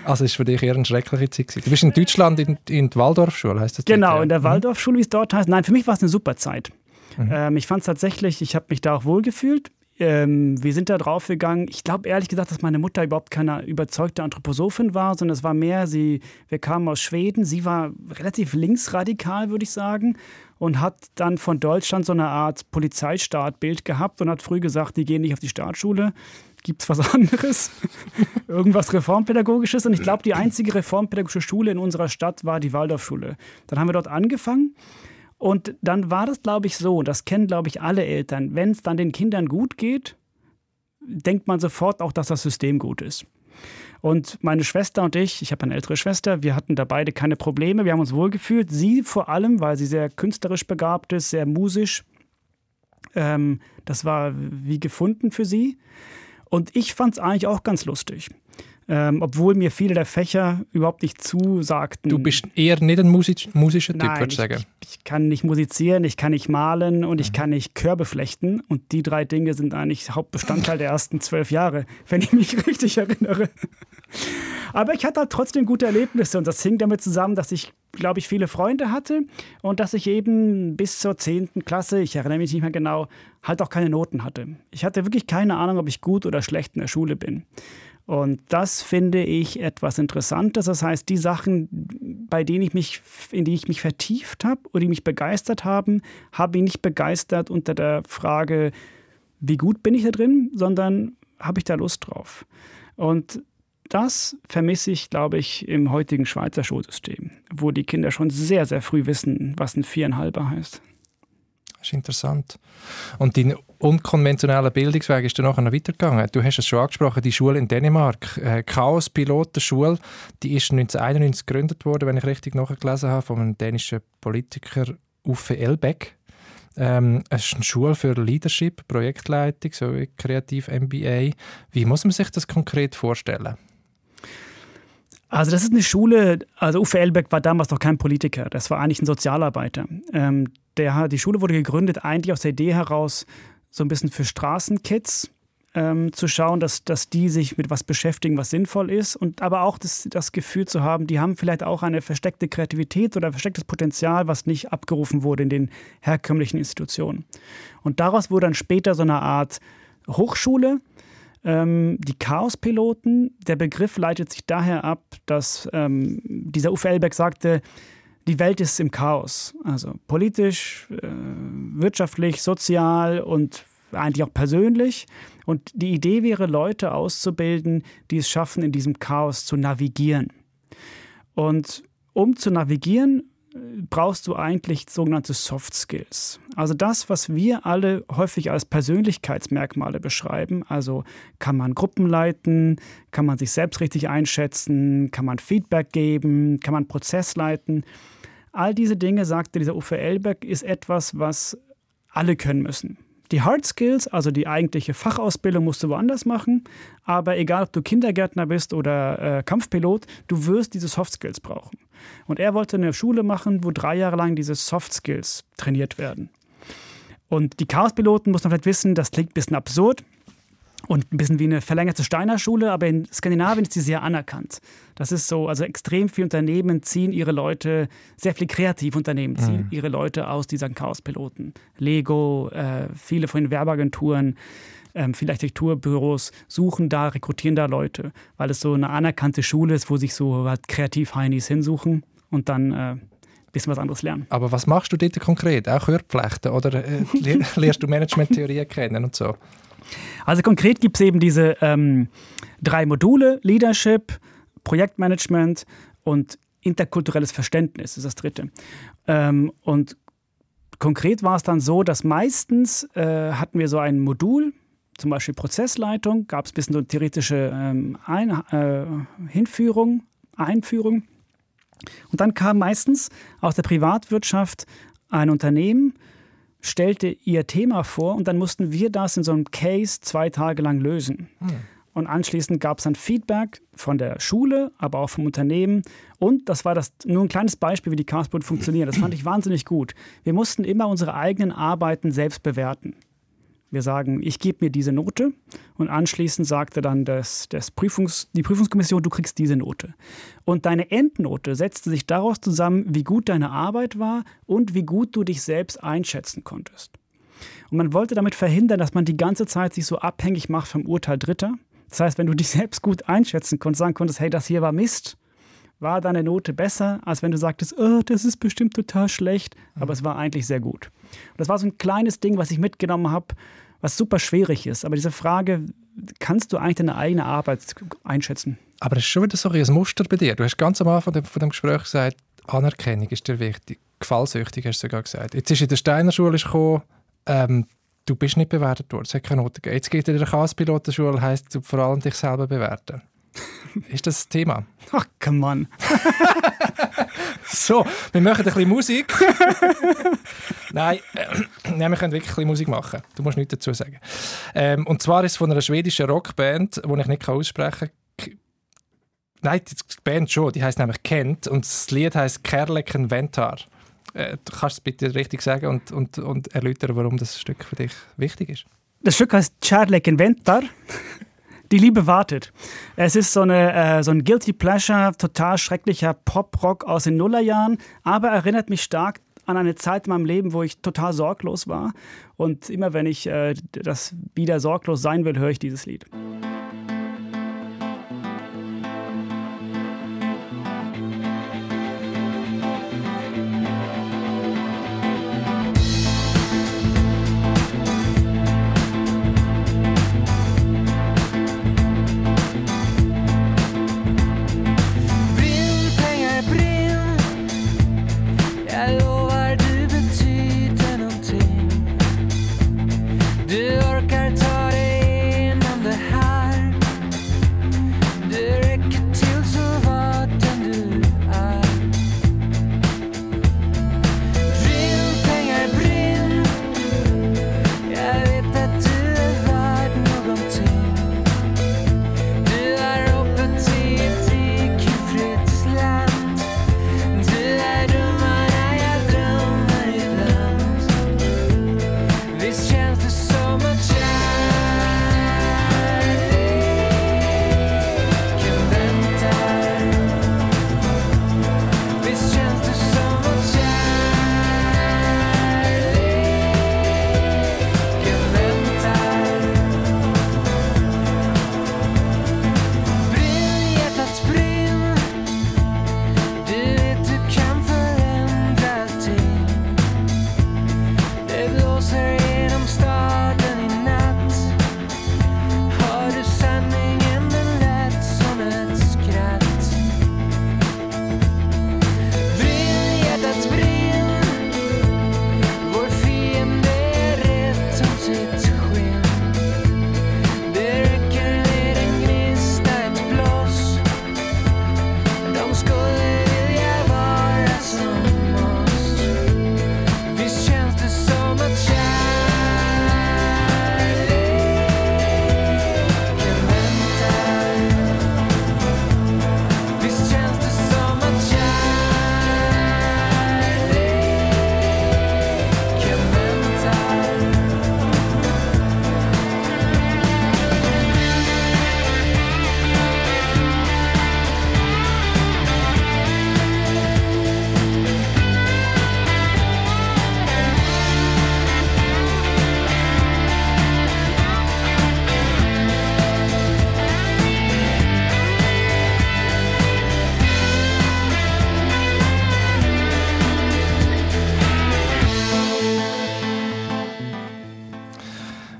Also es war für dich eher eine schreckliche Zeit. Du bist in Deutschland in, in der Waldorfschule, heißt das? Genau, in der mhm. Waldorfschule, wie es dort heißt. Nein, für mich war es eine super Zeit. Mhm. Ähm, ich fand es tatsächlich, ich habe mich da auch wohlgefühlt. Ähm, wir sind da drauf gegangen. Ich glaube ehrlich gesagt, dass meine Mutter überhaupt keine überzeugte Anthroposophin war, sondern es war mehr, sie, wir kamen aus Schweden, sie war relativ linksradikal, würde ich sagen, und hat dann von Deutschland so eine Art Polizeistaatbild gehabt und hat früh gesagt, die gehen nicht auf die Staatsschule. Gibt es was anderes? Irgendwas Reformpädagogisches? Und ich glaube, die einzige reformpädagogische Schule in unserer Stadt war die Waldorfschule. Dann haben wir dort angefangen und dann war das, glaube ich, so, das kennen, glaube ich, alle Eltern, wenn es dann den Kindern gut geht, denkt man sofort auch, dass das System gut ist. Und meine Schwester und ich, ich habe eine ältere Schwester, wir hatten da beide keine Probleme, wir haben uns wohlgefühlt. Sie vor allem, weil sie sehr künstlerisch begabt ist, sehr musisch. Ähm, das war wie gefunden für sie. Und ich fand es eigentlich auch ganz lustig. Ähm, obwohl mir viele der Fächer überhaupt nicht zusagten. Du bist eher nicht ein Musik musischer Typ, würde ich sagen. Ich, ich, kann nicht musizieren, ich kann nicht malen und mhm. ich kann nicht Körbe flechten. Und die drei Dinge sind eigentlich Hauptbestandteil der ersten zwölf Jahre, wenn ich mich richtig erinnere. Aber ich hatte halt trotzdem gute Erlebnisse und das hing damit zusammen, dass ich, glaube ich, viele Freunde hatte und dass ich eben bis zur 10. Klasse, ich erinnere mich nicht mehr genau, halt auch keine Noten hatte. Ich hatte wirklich keine Ahnung, ob ich gut oder schlecht in der Schule bin. Und das finde ich etwas Interessantes. Das heißt, die Sachen, bei denen ich mich, in die ich mich vertieft habe oder die mich begeistert haben, habe ich nicht begeistert unter der Frage, wie gut bin ich da drin, sondern habe ich da Lust drauf. Und das vermisse ich, glaube ich, im heutigen Schweizer Schulsystem, wo die Kinder schon sehr, sehr früh wissen, was ein Viereinhalber heißt. Das ist interessant. Und dein unkonventioneller Bildungsweg ist dann nachher noch weitergegangen. Du hast es schon angesprochen, die Schule in Dänemark, äh, Chaos Pilotenschule, die ist 1991 gegründet worden, wenn ich richtig nachgelesen habe, von einem dänischen Politiker Uffe Elbeck. Ähm, es ist eine Schule für Leadership, Projektleitung, so wie Kreativ MBA. Wie muss man sich das konkret vorstellen? Also das ist eine Schule, also Uwe Elbeck war damals noch kein Politiker, das war eigentlich ein Sozialarbeiter. Ähm, der, die Schule wurde gegründet eigentlich aus der Idee heraus, so ein bisschen für Straßenkids ähm, zu schauen, dass, dass die sich mit was beschäftigen, was sinnvoll ist und aber auch das, das Gefühl zu haben, die haben vielleicht auch eine versteckte Kreativität oder verstecktes Potenzial, was nicht abgerufen wurde in den herkömmlichen Institutionen. Und daraus wurde dann später so eine Art Hochschule, ähm, die Chaospiloten. Der Begriff leitet sich daher ab, dass ähm, dieser Uwe Elbeck sagte, die Welt ist im Chaos. Also politisch, äh, wirtschaftlich, sozial und eigentlich auch persönlich. Und die Idee wäre, Leute auszubilden, die es schaffen, in diesem Chaos zu navigieren. Und um zu navigieren, brauchst du eigentlich sogenannte Soft Skills. Also das, was wir alle häufig als Persönlichkeitsmerkmale beschreiben. Also kann man Gruppen leiten, kann man sich selbst richtig einschätzen, kann man Feedback geben, kann man Prozess leiten. All diese Dinge, sagte dieser Uwe Elbeck, ist etwas, was alle können müssen. Die Hard Skills, also die eigentliche Fachausbildung, musst du woanders machen. Aber egal, ob du Kindergärtner bist oder äh, Kampfpilot, du wirst diese Soft Skills brauchen. Und er wollte eine Schule machen, wo drei Jahre lang diese Soft Skills trainiert werden. Und die Chaospiloten muss man vielleicht wissen, das klingt ein bisschen absurd und ein bisschen wie eine verlängerte Steiner-Schule, aber in Skandinavien ist sie sehr anerkannt. Das ist so, also extrem viele Unternehmen ziehen ihre Leute, sehr viele kreative Unternehmen ziehen mhm. ihre Leute aus diesen Chaospiloten. Lego, äh, viele von den Werbeagenturen, ähm, viele Architekturbüros suchen da, rekrutieren da Leute, weil es so eine anerkannte Schule ist, wo sich so halt Kreativ-Heinis hinsuchen und dann äh, bisschen was anderes lernen. Aber was machst du dort konkret? Auch Hörpflechten oder äh, lernst du Management-Theorien kennen und so? Also konkret gibt es eben diese ähm, drei Module, Leadership, Projektmanagement und interkulturelles Verständnis ist das dritte. Ähm, und konkret war es dann so, dass meistens äh, hatten wir so ein Modul, zum Beispiel Prozessleitung, gab es ein bisschen so theoretische ähm, ein, äh, Hinführung, Einführung. Und dann kam meistens aus der Privatwirtschaft ein Unternehmen, stellte ihr Thema vor und dann mussten wir das in so einem Case zwei Tage lang lösen. Hm. Und anschließend gab es dann Feedback von der Schule, aber auch vom Unternehmen. Und das war das nur ein kleines Beispiel, wie die Castboard funktioniert. Das fand ich wahnsinnig gut. Wir mussten immer unsere eigenen Arbeiten selbst bewerten. Wir sagen, ich gebe mir diese Note und anschließend sagte dann das, das Prüfungs, die Prüfungskommission, du kriegst diese Note. Und deine Endnote setzte sich daraus zusammen, wie gut deine Arbeit war und wie gut du dich selbst einschätzen konntest. Und man wollte damit verhindern, dass man die ganze Zeit sich so abhängig macht vom Urteil Dritter. Das heißt, wenn du dich selbst gut einschätzen konntest, sagen konntest, hey, das hier war Mist, war deine Note besser, als wenn du sagtest, oh, das ist bestimmt total schlecht, aber es war eigentlich sehr gut. Und das war so ein kleines Ding, was ich mitgenommen habe was super schwierig ist. Aber diese Frage, kannst du eigentlich deine eigene Arbeit einschätzen? Aber es ist schon wieder so ein Muster bei dir. Du hast ganz am Anfang von dem Gespräch gesagt, Anerkennung ist dir wichtig. Gefallsüchtig hast du sogar gesagt. Jetzt ist in der Steiner Schule gekommen, ähm, du bist nicht bewertet worden, es hat keine Noten gegeben. Jetzt geht in der Chaos-Pilotenschule, heisst du vor allem dich selber bewerten. Ist das das Thema? Ach, come on. so, wir machen ein bisschen Musik. nein, äh, wir können wirklich ein bisschen Musik machen. Du musst nichts dazu sagen. Ähm, und zwar ist es von einer schwedischen Rockband, die ich nicht aussprechen kann. Nein, die Band schon, die heißt nämlich Kent und das Lied heißt Kerleken Ventar. Äh, du kannst es bitte richtig sagen und, und, und erläutern, warum das Stück für dich wichtig ist. Das Stück heißt Kerleken Ventar. Die Liebe wartet. Es ist so, eine, äh, so ein Guilty Pleasure, total schrecklicher Pop-Rock aus den Nullerjahren, aber erinnert mich stark an eine Zeit in meinem Leben, wo ich total sorglos war. Und immer wenn ich äh, das wieder sorglos sein will, höre ich dieses Lied.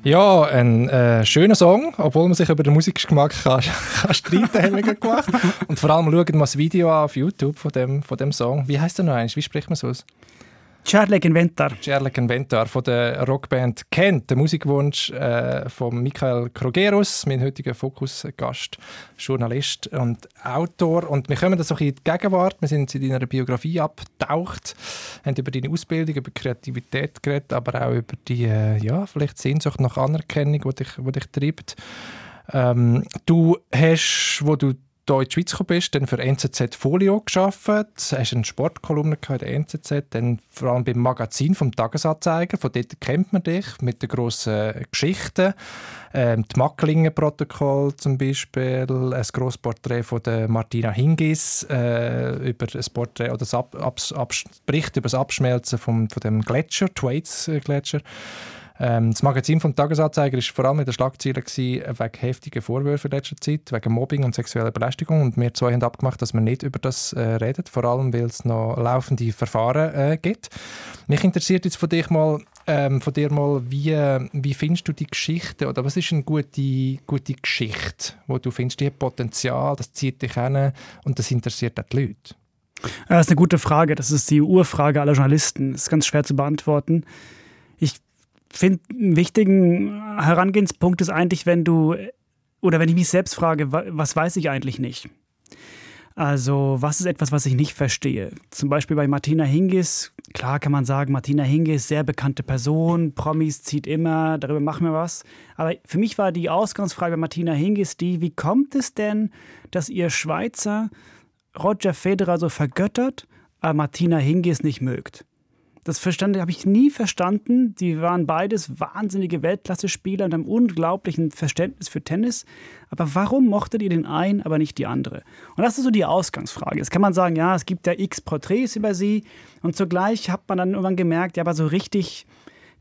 Ja, ein äh, schöner Song, obwohl man sich über den Musikgeschmack kann, kann streiten haben wir gemacht. Und vor allem schauen wir das Video an auf YouTube von dem, von dem Song. Wie heißt der noch eins? Wie spricht man so aus? Charlek Inventar. Charlek Inventar von der Rockband Kent, der Musikwunsch äh, von Michael Krogerus, mein heutiger Fokus-Gast, Journalist und Autor. Und wir kommen da so in die Gegenwart. Wir sind in deiner Biografie abgetaucht, haben über deine Ausbildung, über Kreativität geredet, aber auch über die, äh, ja, vielleicht Sehnsucht nach Anerkennung, die dich, die dich treibt. Ähm, du hast, wo du hier in die Schweiz gekommen bist, dann für NZZ Folio geschafft, hast eine Sportkolumne in der NZZ, dann vor allem beim Magazin vom Tagesanzeiger, von dort kennt man dich mit den grossen Geschichten, ähm, die Macklingen-Protokoll zum Beispiel, ein grosses Porträt von der Martina Hingis äh, über das Porträt oder das Ab Ab Ab Bericht über das Abschmelzen vom, von dem Gletscher, Thwaites-Gletscher. Ähm, das Magazin vom Tagesanzeiger war vor allem in der Schlagzeile wegen heftigen Vorwürfen in letzter Zeit, wegen Mobbing und sexueller Belästigung. Und wir zwei haben abgemacht, dass wir nicht über das äh, reden, vor allem weil es noch laufende Verfahren äh, gibt. Mich interessiert jetzt von dir mal, ähm, von dir mal wie, wie findest du die Geschichte oder was ist eine gute, gute Geschichte, wo du findest, die hat Potenzial, das zieht dich hin und das interessiert auch die Leute? Das ist eine gute Frage. Das ist die Urfrage aller Journalisten. Das ist ganz schwer zu beantworten. Ich finde, einen wichtigen Herangehenspunkt ist eigentlich, wenn du, oder wenn ich mich selbst frage, was weiß ich eigentlich nicht? Also, was ist etwas, was ich nicht verstehe? Zum Beispiel bei Martina Hingis, klar kann man sagen, Martina Hingis, sehr bekannte Person, Promis zieht immer, darüber machen wir was. Aber für mich war die Ausgangsfrage bei Martina Hingis die, wie kommt es denn, dass ihr Schweizer Roger Federer so vergöttert, aber Martina Hingis nicht mögt? Das verstand, habe ich nie verstanden. Die waren beides wahnsinnige Weltklasse-Spieler und haben unglaublichen Verständnis für Tennis. Aber warum mochtet ihr den einen, aber nicht die andere? Und das ist so die Ausgangsfrage. Jetzt kann man sagen, ja, es gibt ja x Porträts über sie. Und zugleich hat man dann irgendwann gemerkt, ja, aber so richtig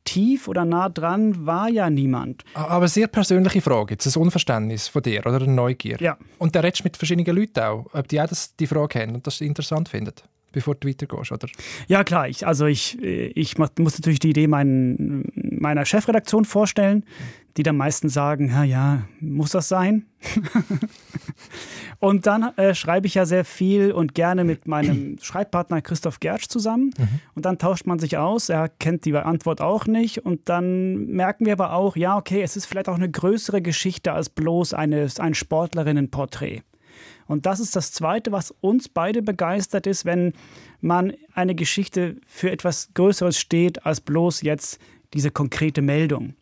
tief oder nah dran war ja niemand. Aber sehr persönliche Frage, jetzt ein Unverständnis von dir oder eine Neugier. Ja. Und der redest mit verschiedenen Leuten auch, ob die auch das, die Frage haben und das interessant finden bevor du weitergehst, oder? Ja, klar. Ich, also ich, ich muss natürlich die Idee mein, meiner Chefredaktion vorstellen, die dann meistens sagen, ja, ja, muss das sein? und dann äh, schreibe ich ja sehr viel und gerne mit meinem Schreibpartner Christoph Gertsch zusammen. Mhm. Und dann tauscht man sich aus. Er kennt die Antwort auch nicht. Und dann merken wir aber auch, ja, okay, es ist vielleicht auch eine größere Geschichte als bloß eine, ein Sportlerinnenporträt. Und das ist das Zweite, was uns beide begeistert ist, wenn man eine Geschichte für etwas Größeres steht als bloß jetzt diese konkrete Meldung.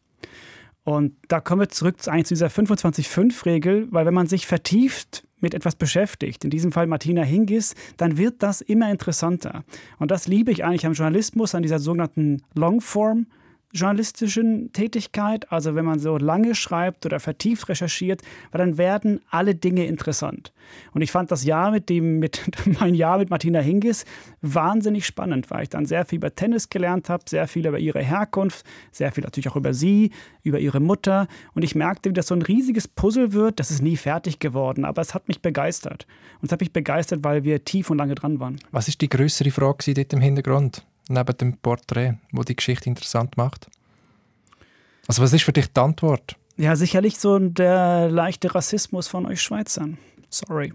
Und da kommen wir zurück zu dieser 25-5-Regel, weil wenn man sich vertieft mit etwas beschäftigt, in diesem Fall Martina Hingis, dann wird das immer interessanter. Und das liebe ich eigentlich am Journalismus, an dieser sogenannten Longform journalistischen Tätigkeit, also wenn man so lange schreibt oder vertieft recherchiert, weil dann werden alle Dinge interessant. Und ich fand das Jahr mit dem, mit mein Jahr mit Martina Hingis wahnsinnig spannend, weil ich dann sehr viel über Tennis gelernt habe, sehr viel über ihre Herkunft, sehr viel natürlich auch über sie, über ihre Mutter. Und ich merkte, wie das so ein riesiges Puzzle wird. Das ist nie fertig geworden, aber es hat mich begeistert. Und es hat mich begeistert, weil wir tief und lange dran waren. Was ist die größere Frage dort im Hintergrund? Neben dem Porträt, wo die Geschichte interessant macht? Also was ist für dich die Antwort? Ja, sicherlich so der leichte Rassismus von euch Schweizern. Sorry.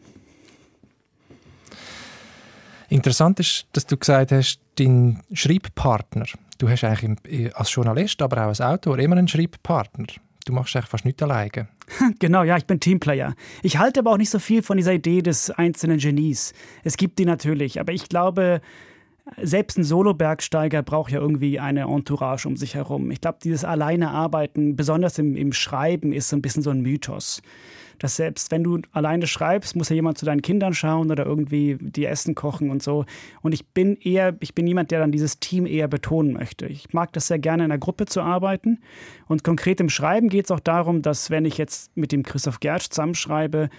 Interessant ist, dass du gesagt hast, dein Schreibpartner. Du hast eigentlich als Journalist, aber auch als Autor immer einen Schreibpartner. Du machst eigentlich fast nichts alleine. Genau, ja, ich bin Teamplayer. Ich halte aber auch nicht so viel von dieser Idee des einzelnen Genies. Es gibt die natürlich, aber ich glaube, selbst ein Solo-Bergsteiger braucht ja irgendwie eine Entourage um sich herum. Ich glaube, dieses alleine Arbeiten, besonders im, im Schreiben, ist so ein bisschen so ein Mythos. Dass selbst wenn du alleine schreibst, muss ja jemand zu deinen Kindern schauen oder irgendwie die Essen kochen und so. Und ich bin eher, ich bin jemand, der dann dieses Team eher betonen möchte. Ich mag das sehr gerne in einer Gruppe zu arbeiten. Und konkret im Schreiben geht es auch darum, dass wenn ich jetzt mit dem Christoph Gertsch zusammenschreibe,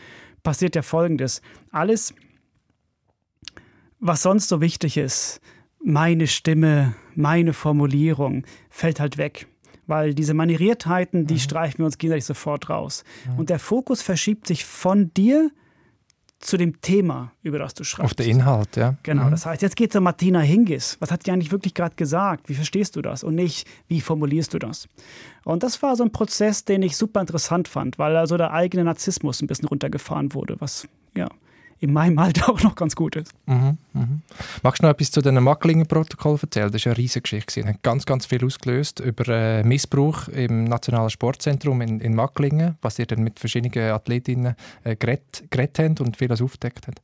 passiert ja Folgendes. Alles, was sonst so wichtig ist, meine Stimme, meine Formulierung, fällt halt weg. Weil diese Manieriertheiten, die mhm. streichen wir uns gegenseitig sofort raus. Mhm. Und der Fokus verschiebt sich von dir zu dem Thema, über das du schreibst. Auf den Inhalt, ja. Genau, Mhm. das heißt, jetzt geht es um Martina Hingis. Was hat die eigentlich wirklich gerade gesagt? Wie verstehst du das? Und nicht, wie formulierst du das? Und das war so ein Prozess, den ich super interessant fand, weil also der eigene Narzissmus ein bisschen runtergefahren wurde, was ja in meinem Alter auch noch ganz gut ist. Mhm, mhm. Magst du noch etwas zu den Macklinger-Protokoll erzählen? Das war eine riesige Geschichte. Es hat ganz, ganz viel ausgelöst über äh, Missbrauch im Nationalen Sportzentrum in, in Macklingen, was ihr dann mit verschiedenen Athletinnen äh, geredet, geredet habt und vieles aufgedeckt habt.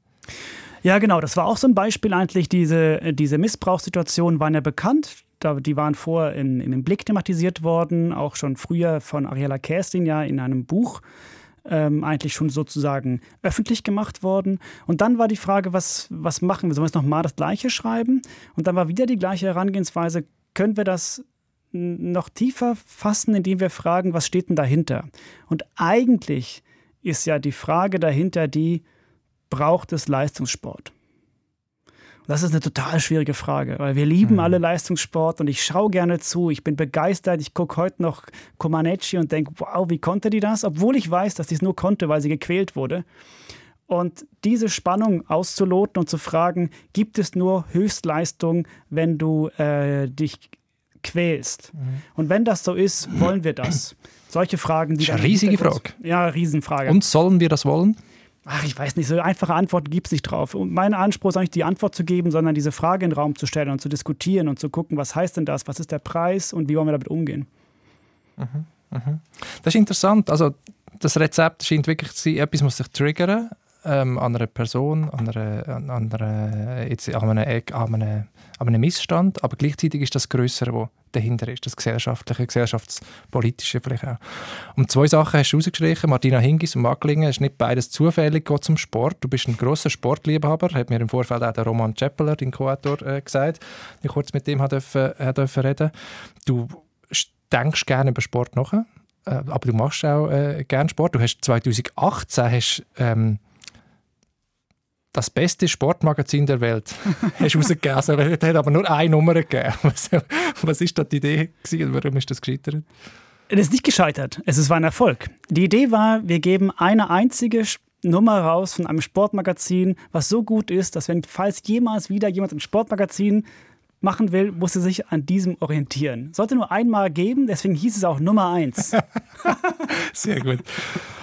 Ja, genau. Das war auch so ein Beispiel eigentlich. Diese, diese Missbrauchssituationen waren ja bekannt. Die waren vorher im, im Blick thematisiert worden, auch schon früher von Ariella Kerstin ja in einem Buch ähm, eigentlich schon sozusagen öffentlich gemacht worden. Und dann war die Frage, was, was machen wir? Sollen wir jetzt nochmal das Gleiche schreiben? Und dann war wieder die gleiche Herangehensweise. Können wir das noch tiefer fassen, indem wir fragen, was steht denn dahinter? Und eigentlich ist ja die Frage dahinter die, braucht es Leistungssport? Und Das ist eine total schwierige Frage, weil wir lieben alle Leistungssport und ich schaue gerne zu. Ich bin begeistert. Ich gucke heute noch Comaneci und denke, wow, wie konnte die das? Obwohl ich weiß, dass sie es nur konnte, weil sie gequält wurde. Und diese Spannung auszuloten und zu fragen, gibt es nur Höchstleistung, wenn du äh, dich quälst? Und wenn das so ist, wollen wir das? Solche Fragen, die Das ist eine riesige Frage. Ja, Riesenfrage. Und sollen wir das wollen? Ach, ich weiß nicht, so einfache Antworten gibt es nicht drauf. Und mein Anspruch ist nicht, die Antwort zu geben, sondern diese Frage in den Raum zu stellen und zu diskutieren und zu gucken, was heißt denn das, was ist der Preis und wie wollen wir damit umgehen. Das ist interessant. Also, das Rezept scheint wirklich zu sein, etwas muss sich triggern ähm, an einer Person, an, einer, an, einer, jetzt an, einem, an, einem, an einem Missstand, aber gleichzeitig ist das Größere, was dahinter ist, das gesellschaftliche, gesellschaftspolitische vielleicht auch. Und zwei Sachen hast du rausgestrichen, Martina Hingis und Macklingen, es ist nicht beides zufällig, geht zum Sport. Du bist ein grosser Sportliebhaber, hat mir im Vorfeld auch der Roman Chappeler, dein Co-Autor, äh, gesagt, ich kurz mit dem hat dürfen, reden. Du denkst gerne über Sport nach, äh, aber du machst auch äh, gerne Sport. Du hast 2018 hast, ähm, das beste Sportmagazin der Welt hast rausgegeben. Also, es hat aber nur eine Nummer gegeben. Was, was ist da die Idee gewesen? Warum ist das gescheitert? Es ist nicht gescheitert, es war ein Erfolg. Die Idee war, wir geben eine einzige Nummer raus von einem Sportmagazin, was so gut ist, dass wenn falls jemals wieder jemand ein Sportmagazin machen will, muss er sich an diesem orientieren. Sollte nur einmal geben, deswegen hieß es auch Nummer eins. Sehr gut.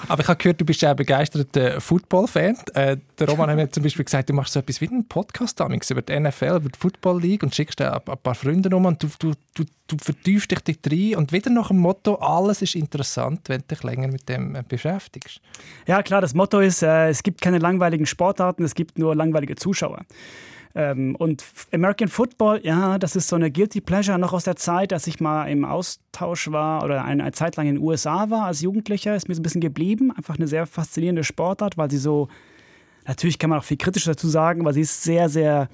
Aber ich habe gehört, du bist ja ein begeisterter Football-Fan. Äh, der Roman hat mir zum Beispiel gesagt, du machst so etwas wie einen Podcast damals über die NFL, über die Football League und schickst ein paar Freunde um und du, du, du, du vertiefst dich dort rein und wieder nach dem Motto, alles ist interessant, wenn du dich länger mit dem äh, beschäftigst. Ja, klar, das Motto ist, äh, es gibt keine langweiligen Sportarten, es gibt nur langweilige Zuschauer. Ähm, und American Football, ja, das ist so eine Guilty Pleasure noch aus der Zeit, als ich mal im Austausch war oder eine, eine Zeit lang in den USA war als Jugendlicher, ist mir so ein bisschen geblieben. Einfach eine sehr faszinierende Sportart, weil sie so, natürlich kann man auch viel kritisch dazu sagen, aber sie ist sehr, sehr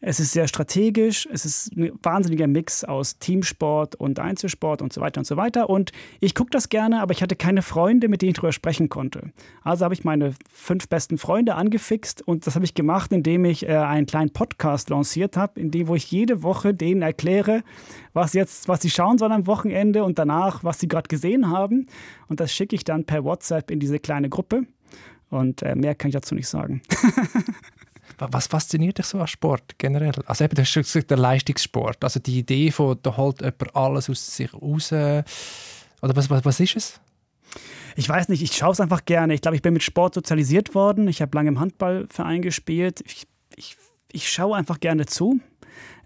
es ist sehr strategisch, es ist ein wahnsinniger Mix aus Teamsport und Einzelsport und so weiter und so weiter. Und ich gucke das gerne, aber ich hatte keine Freunde, mit denen ich darüber sprechen konnte. Also habe ich meine fünf besten Freunde angefixt und das habe ich gemacht, indem ich äh, einen kleinen Podcast lanciert habe, in dem, wo ich jede Woche denen erkläre, was jetzt, was sie schauen sollen am Wochenende und danach, was sie gerade gesehen haben. Und das schicke ich dann per WhatsApp in diese kleine Gruppe. Und äh, mehr kann ich dazu nicht sagen. Wa- Was fasziniert dich so an Sport generell? Also eben, du hast schon gesagt, der Leistungssport. Also die Idee von, da holt jemand alles aus sich raus. Oder was, was, was ist es? Ich weiß nicht, ich schaue es einfach gerne. Ich glaube, ich bin mit Sport sozialisiert worden. Ich habe lange im Handballverein gespielt. Ich, ich, ich schaue einfach gerne zu.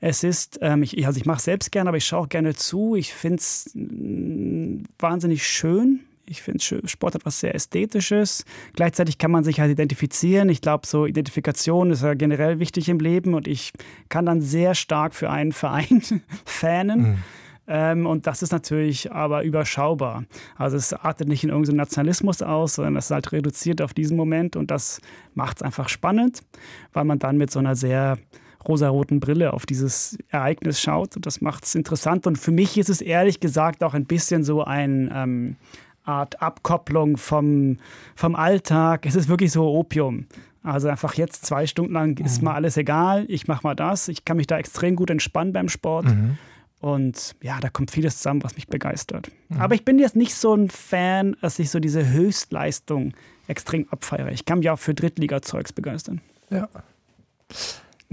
Es ist, ähm, ich, also ich mache es selbst gerne, aber ich schaue auch gerne zu. Ich finde es mm, wahnsinnig schön. Ich finde, Sport hat was sehr Ästhetisches. Gleichzeitig kann man sich halt identifizieren. Ich glaube, so Identifikation ist ja generell wichtig im Leben und ich kann dann sehr stark für einen Verein fanen. Ähm, und das ist natürlich aber überschaubar. Also es artet nicht in irgendeinen Nationalismus aus, sondern es ist halt reduziert auf diesen Moment und das macht es einfach spannend, weil man dann mit so einer sehr rosaroten Brille auf dieses Ereignis schaut und das macht es interessant. Und für mich ist es ehrlich gesagt auch ein bisschen so ein ähm, Art Abkopplung vom, vom Alltag. Es ist wirklich so Opium. Also einfach jetzt zwei Stunden lang ist mal alles egal. Ich mache mal das. Ich kann mich da extrem gut entspannen beim Sport. Und ja, da kommt vieles zusammen, was mich begeistert. Aber ich bin jetzt nicht so ein Fan, dass ich so diese Höchstleistung extrem abfeiere. Ich kann mich auch für Drittliga-Zeugs begeistern. Ja.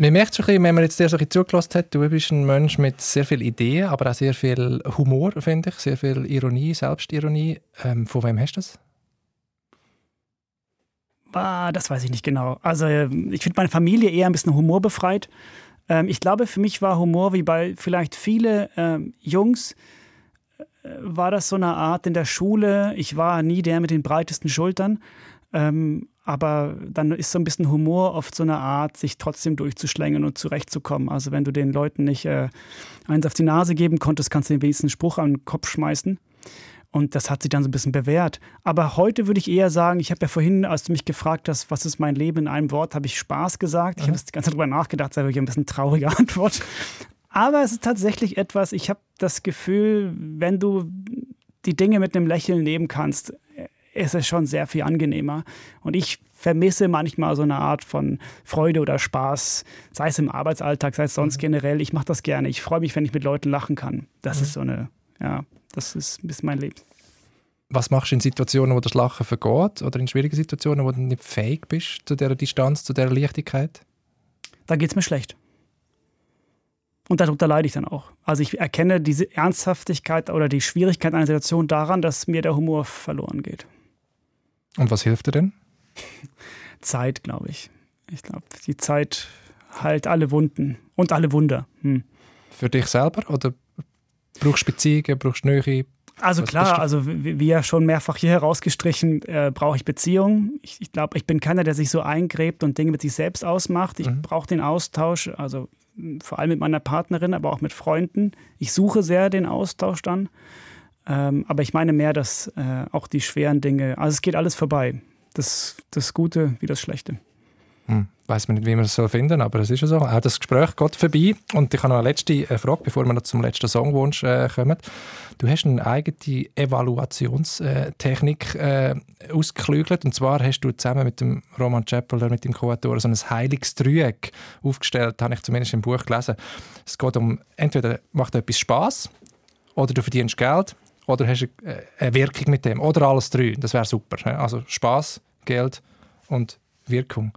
Man merkt schon ein bisschen, wenn man jetzt dir so ein bisschen zugelassen hat, du bist ein Mensch mit sehr viel Ideen, aber auch sehr viel Humor, finde ich, sehr viel Ironie, Selbstironie. Ähm, von wem hast du das? Ah, das weiß ich nicht genau. Also ich finde meine Familie eher ein bisschen humorbefreit. Ähm, ich glaube, für mich war Humor wie bei vielleicht viele ähm, Jungs, äh, war das so eine Art in der Schule. Ich war nie der mit den breitesten Schultern. Ähm, aber dann ist so ein bisschen Humor oft so eine Art, sich trotzdem durchzuschlängen und zurechtzukommen. Also wenn du den Leuten nicht äh, eins auf die Nase geben konntest, kannst du den wenigsten Spruch an den Kopf schmeißen. Und das hat sich dann so ein bisschen bewährt. Aber heute würde ich eher sagen, ich habe ja vorhin, als du mich gefragt hast, was ist mein Leben in einem Wort, habe ich Spaß gesagt. Ich habe die ganze Zeit drüber nachgedacht, das ist wirklich ein bisschen traurige Antwort. Aber es ist tatsächlich etwas, ich habe das Gefühl, wenn du die Dinge mit einem Lächeln nehmen kannst, ist es schon sehr viel angenehmer. Und ich vermisse manchmal so eine Art von Freude oder Spaß, sei es im Arbeitsalltag, sei es sonst mhm. generell. Ich mache das gerne. Ich freue mich, wenn ich mit Leuten lachen kann. Das mhm. ist so eine, ja, das ist ein bisschen mein Leben. Was machst du in Situationen, wo das Lachen vergeht oder in schwierigen Situationen, wo du nicht fähig bist zu der Distanz, zu der Leichtigkeit? Da geht es mir schlecht. Und darunter leide ich dann auch. Also ich erkenne diese Ernsthaftigkeit oder die Schwierigkeit einer Situation daran, dass mir der Humor verloren geht. Und was hilft dir denn? Zeit, glaube ich. Ich glaube, die Zeit heilt alle Wunden und alle Wunder. Hm. Für dich selber oder brauchst du Beziehungen, brauchst du Nähe? Also Was klar, also wie ja schon mehrfach hier herausgestrichen, äh, brauche ich Beziehungen. Ich, ich glaube, ich bin keiner, der sich so eingräbt und Dinge mit sich selbst ausmacht. Ich mhm. brauche den Austausch, also vor allem mit meiner Partnerin, aber auch mit Freunden. Ich suche sehr den Austausch dann. Ähm, aber ich meine mehr, dass äh, auch die schweren Dinge, also es geht alles vorbei. Das, das Gute wie das Schlechte. Hm. Weiß man nicht, wie man es soll finden, aber es ist ja so. Auch das Gespräch geht vorbei. Und ich habe noch eine letzte äh, Frage, bevor wir noch zum letzten Songwunsch äh, kommen. Du hast eine eigene Evaluationstechnik äh, ausgeklügelt. Und zwar hast du zusammen mit dem Roman Chappeler, mit dem Co-Autor, so ein heiliges Dreieck aufgestellt. habe ich zumindest im Buch gelesen. Es geht um, entweder macht etwas Spaß oder du verdienst Geld oder hast du eine Wirkung mit dem? Oder alles drei. Das wäre super. Also Spaß, Geld und Wirkung.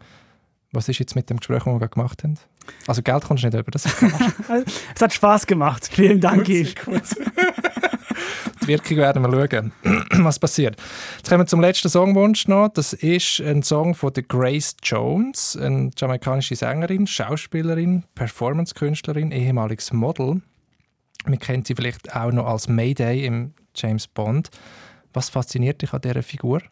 Was ist jetzt mit dem Gespräch, das wir gemacht haben? Also Geld kommst du nicht über, das es hat Spaß gemacht. Vielen Dank, Yves. Die Wirkung werden wir schauen, was passiert. Jetzt kommen wir zum letzten Songwunsch noch. Das ist ein Song von der Grace Jones, eine jamaikanische Sängerin, Schauspielerin, Performance-Künstlerin, ehemaliges Model. Man kennt sie vielleicht auch noch als Mayday im James Bond. Was fasziniert dich an dieser Figur?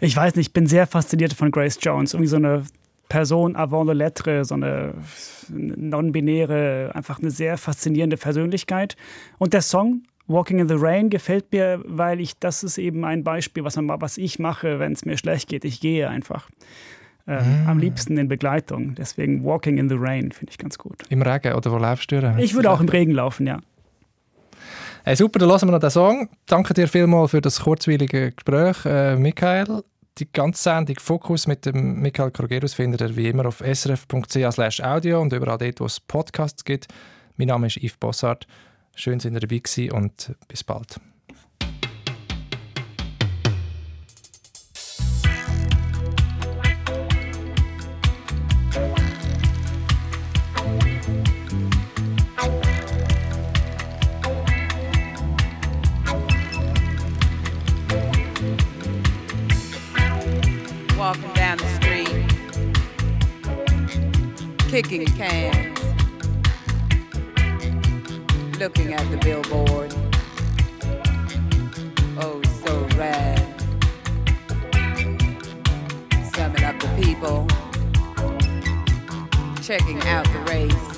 Ich weiß nicht, ich bin sehr fasziniert von Grace Jones. Irgendwie so eine Person avant le lettre, so eine non-binäre, einfach eine sehr faszinierende Persönlichkeit. Und der Song Walking in the Rain gefällt mir, weil ich, das ist eben ein Beispiel, was, man, was ich mache, wenn es mir schlecht geht. Ich gehe einfach. Äh, mm. Am liebsten in Begleitung. Deswegen Walking in the Rain finde ich ganz gut. Im Regen oder wo läufst du? Ich würde auch im Regen laufen, ja. Hey, super, dann hören wir noch den Song. Danke dir vielmals für das kurzweilige Gespräch, äh, Michael. Die ganze Sendung Fokus mit dem Michael Krogerus findet ihr wie immer auf srf.ch audio und überall dort, wo es Podcasts gibt. Mein Name ist Yves Bossart. Schön, dass ihr dabei gewesen und bis bald. Kicking cans, looking at the billboard. Oh, so rad. Summing up the people, checking out the race,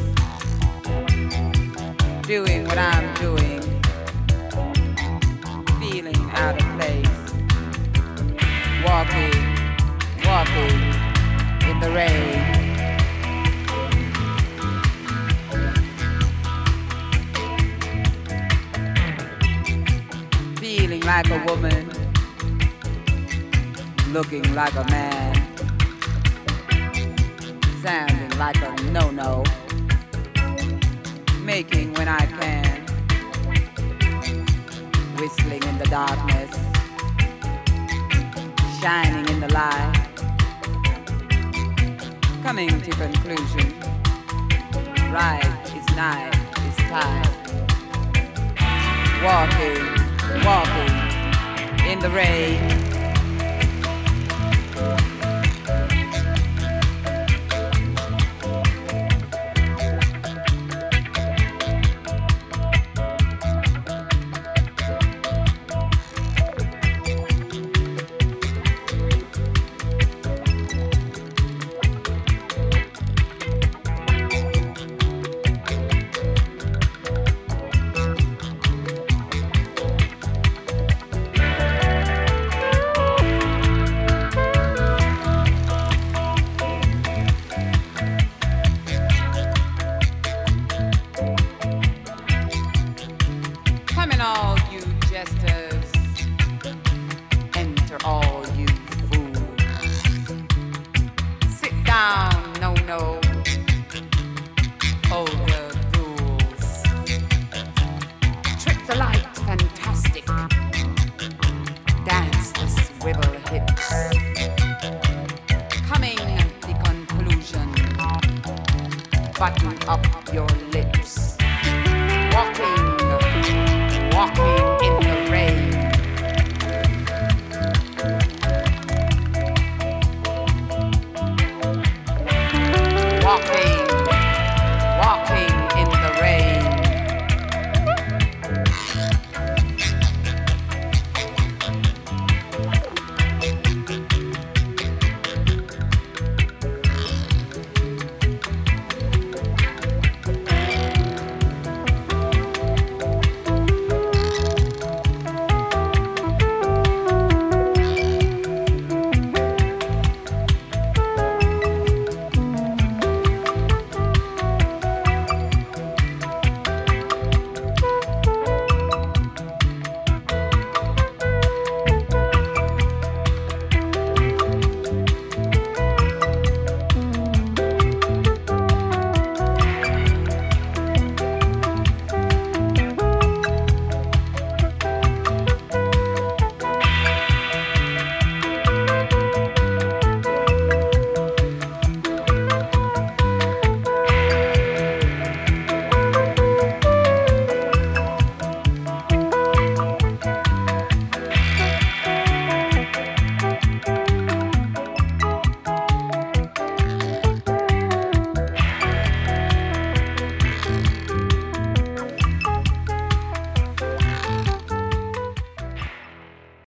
doing what I'm doing, feeling out of place, walking, walking in the rain. Like a woman, looking like a man, sounding like a no no, making when I can, whistling in the darkness, shining in the light. Coming to conclusion. Right is night is time. Walking, walking in the rain. Button up your lips.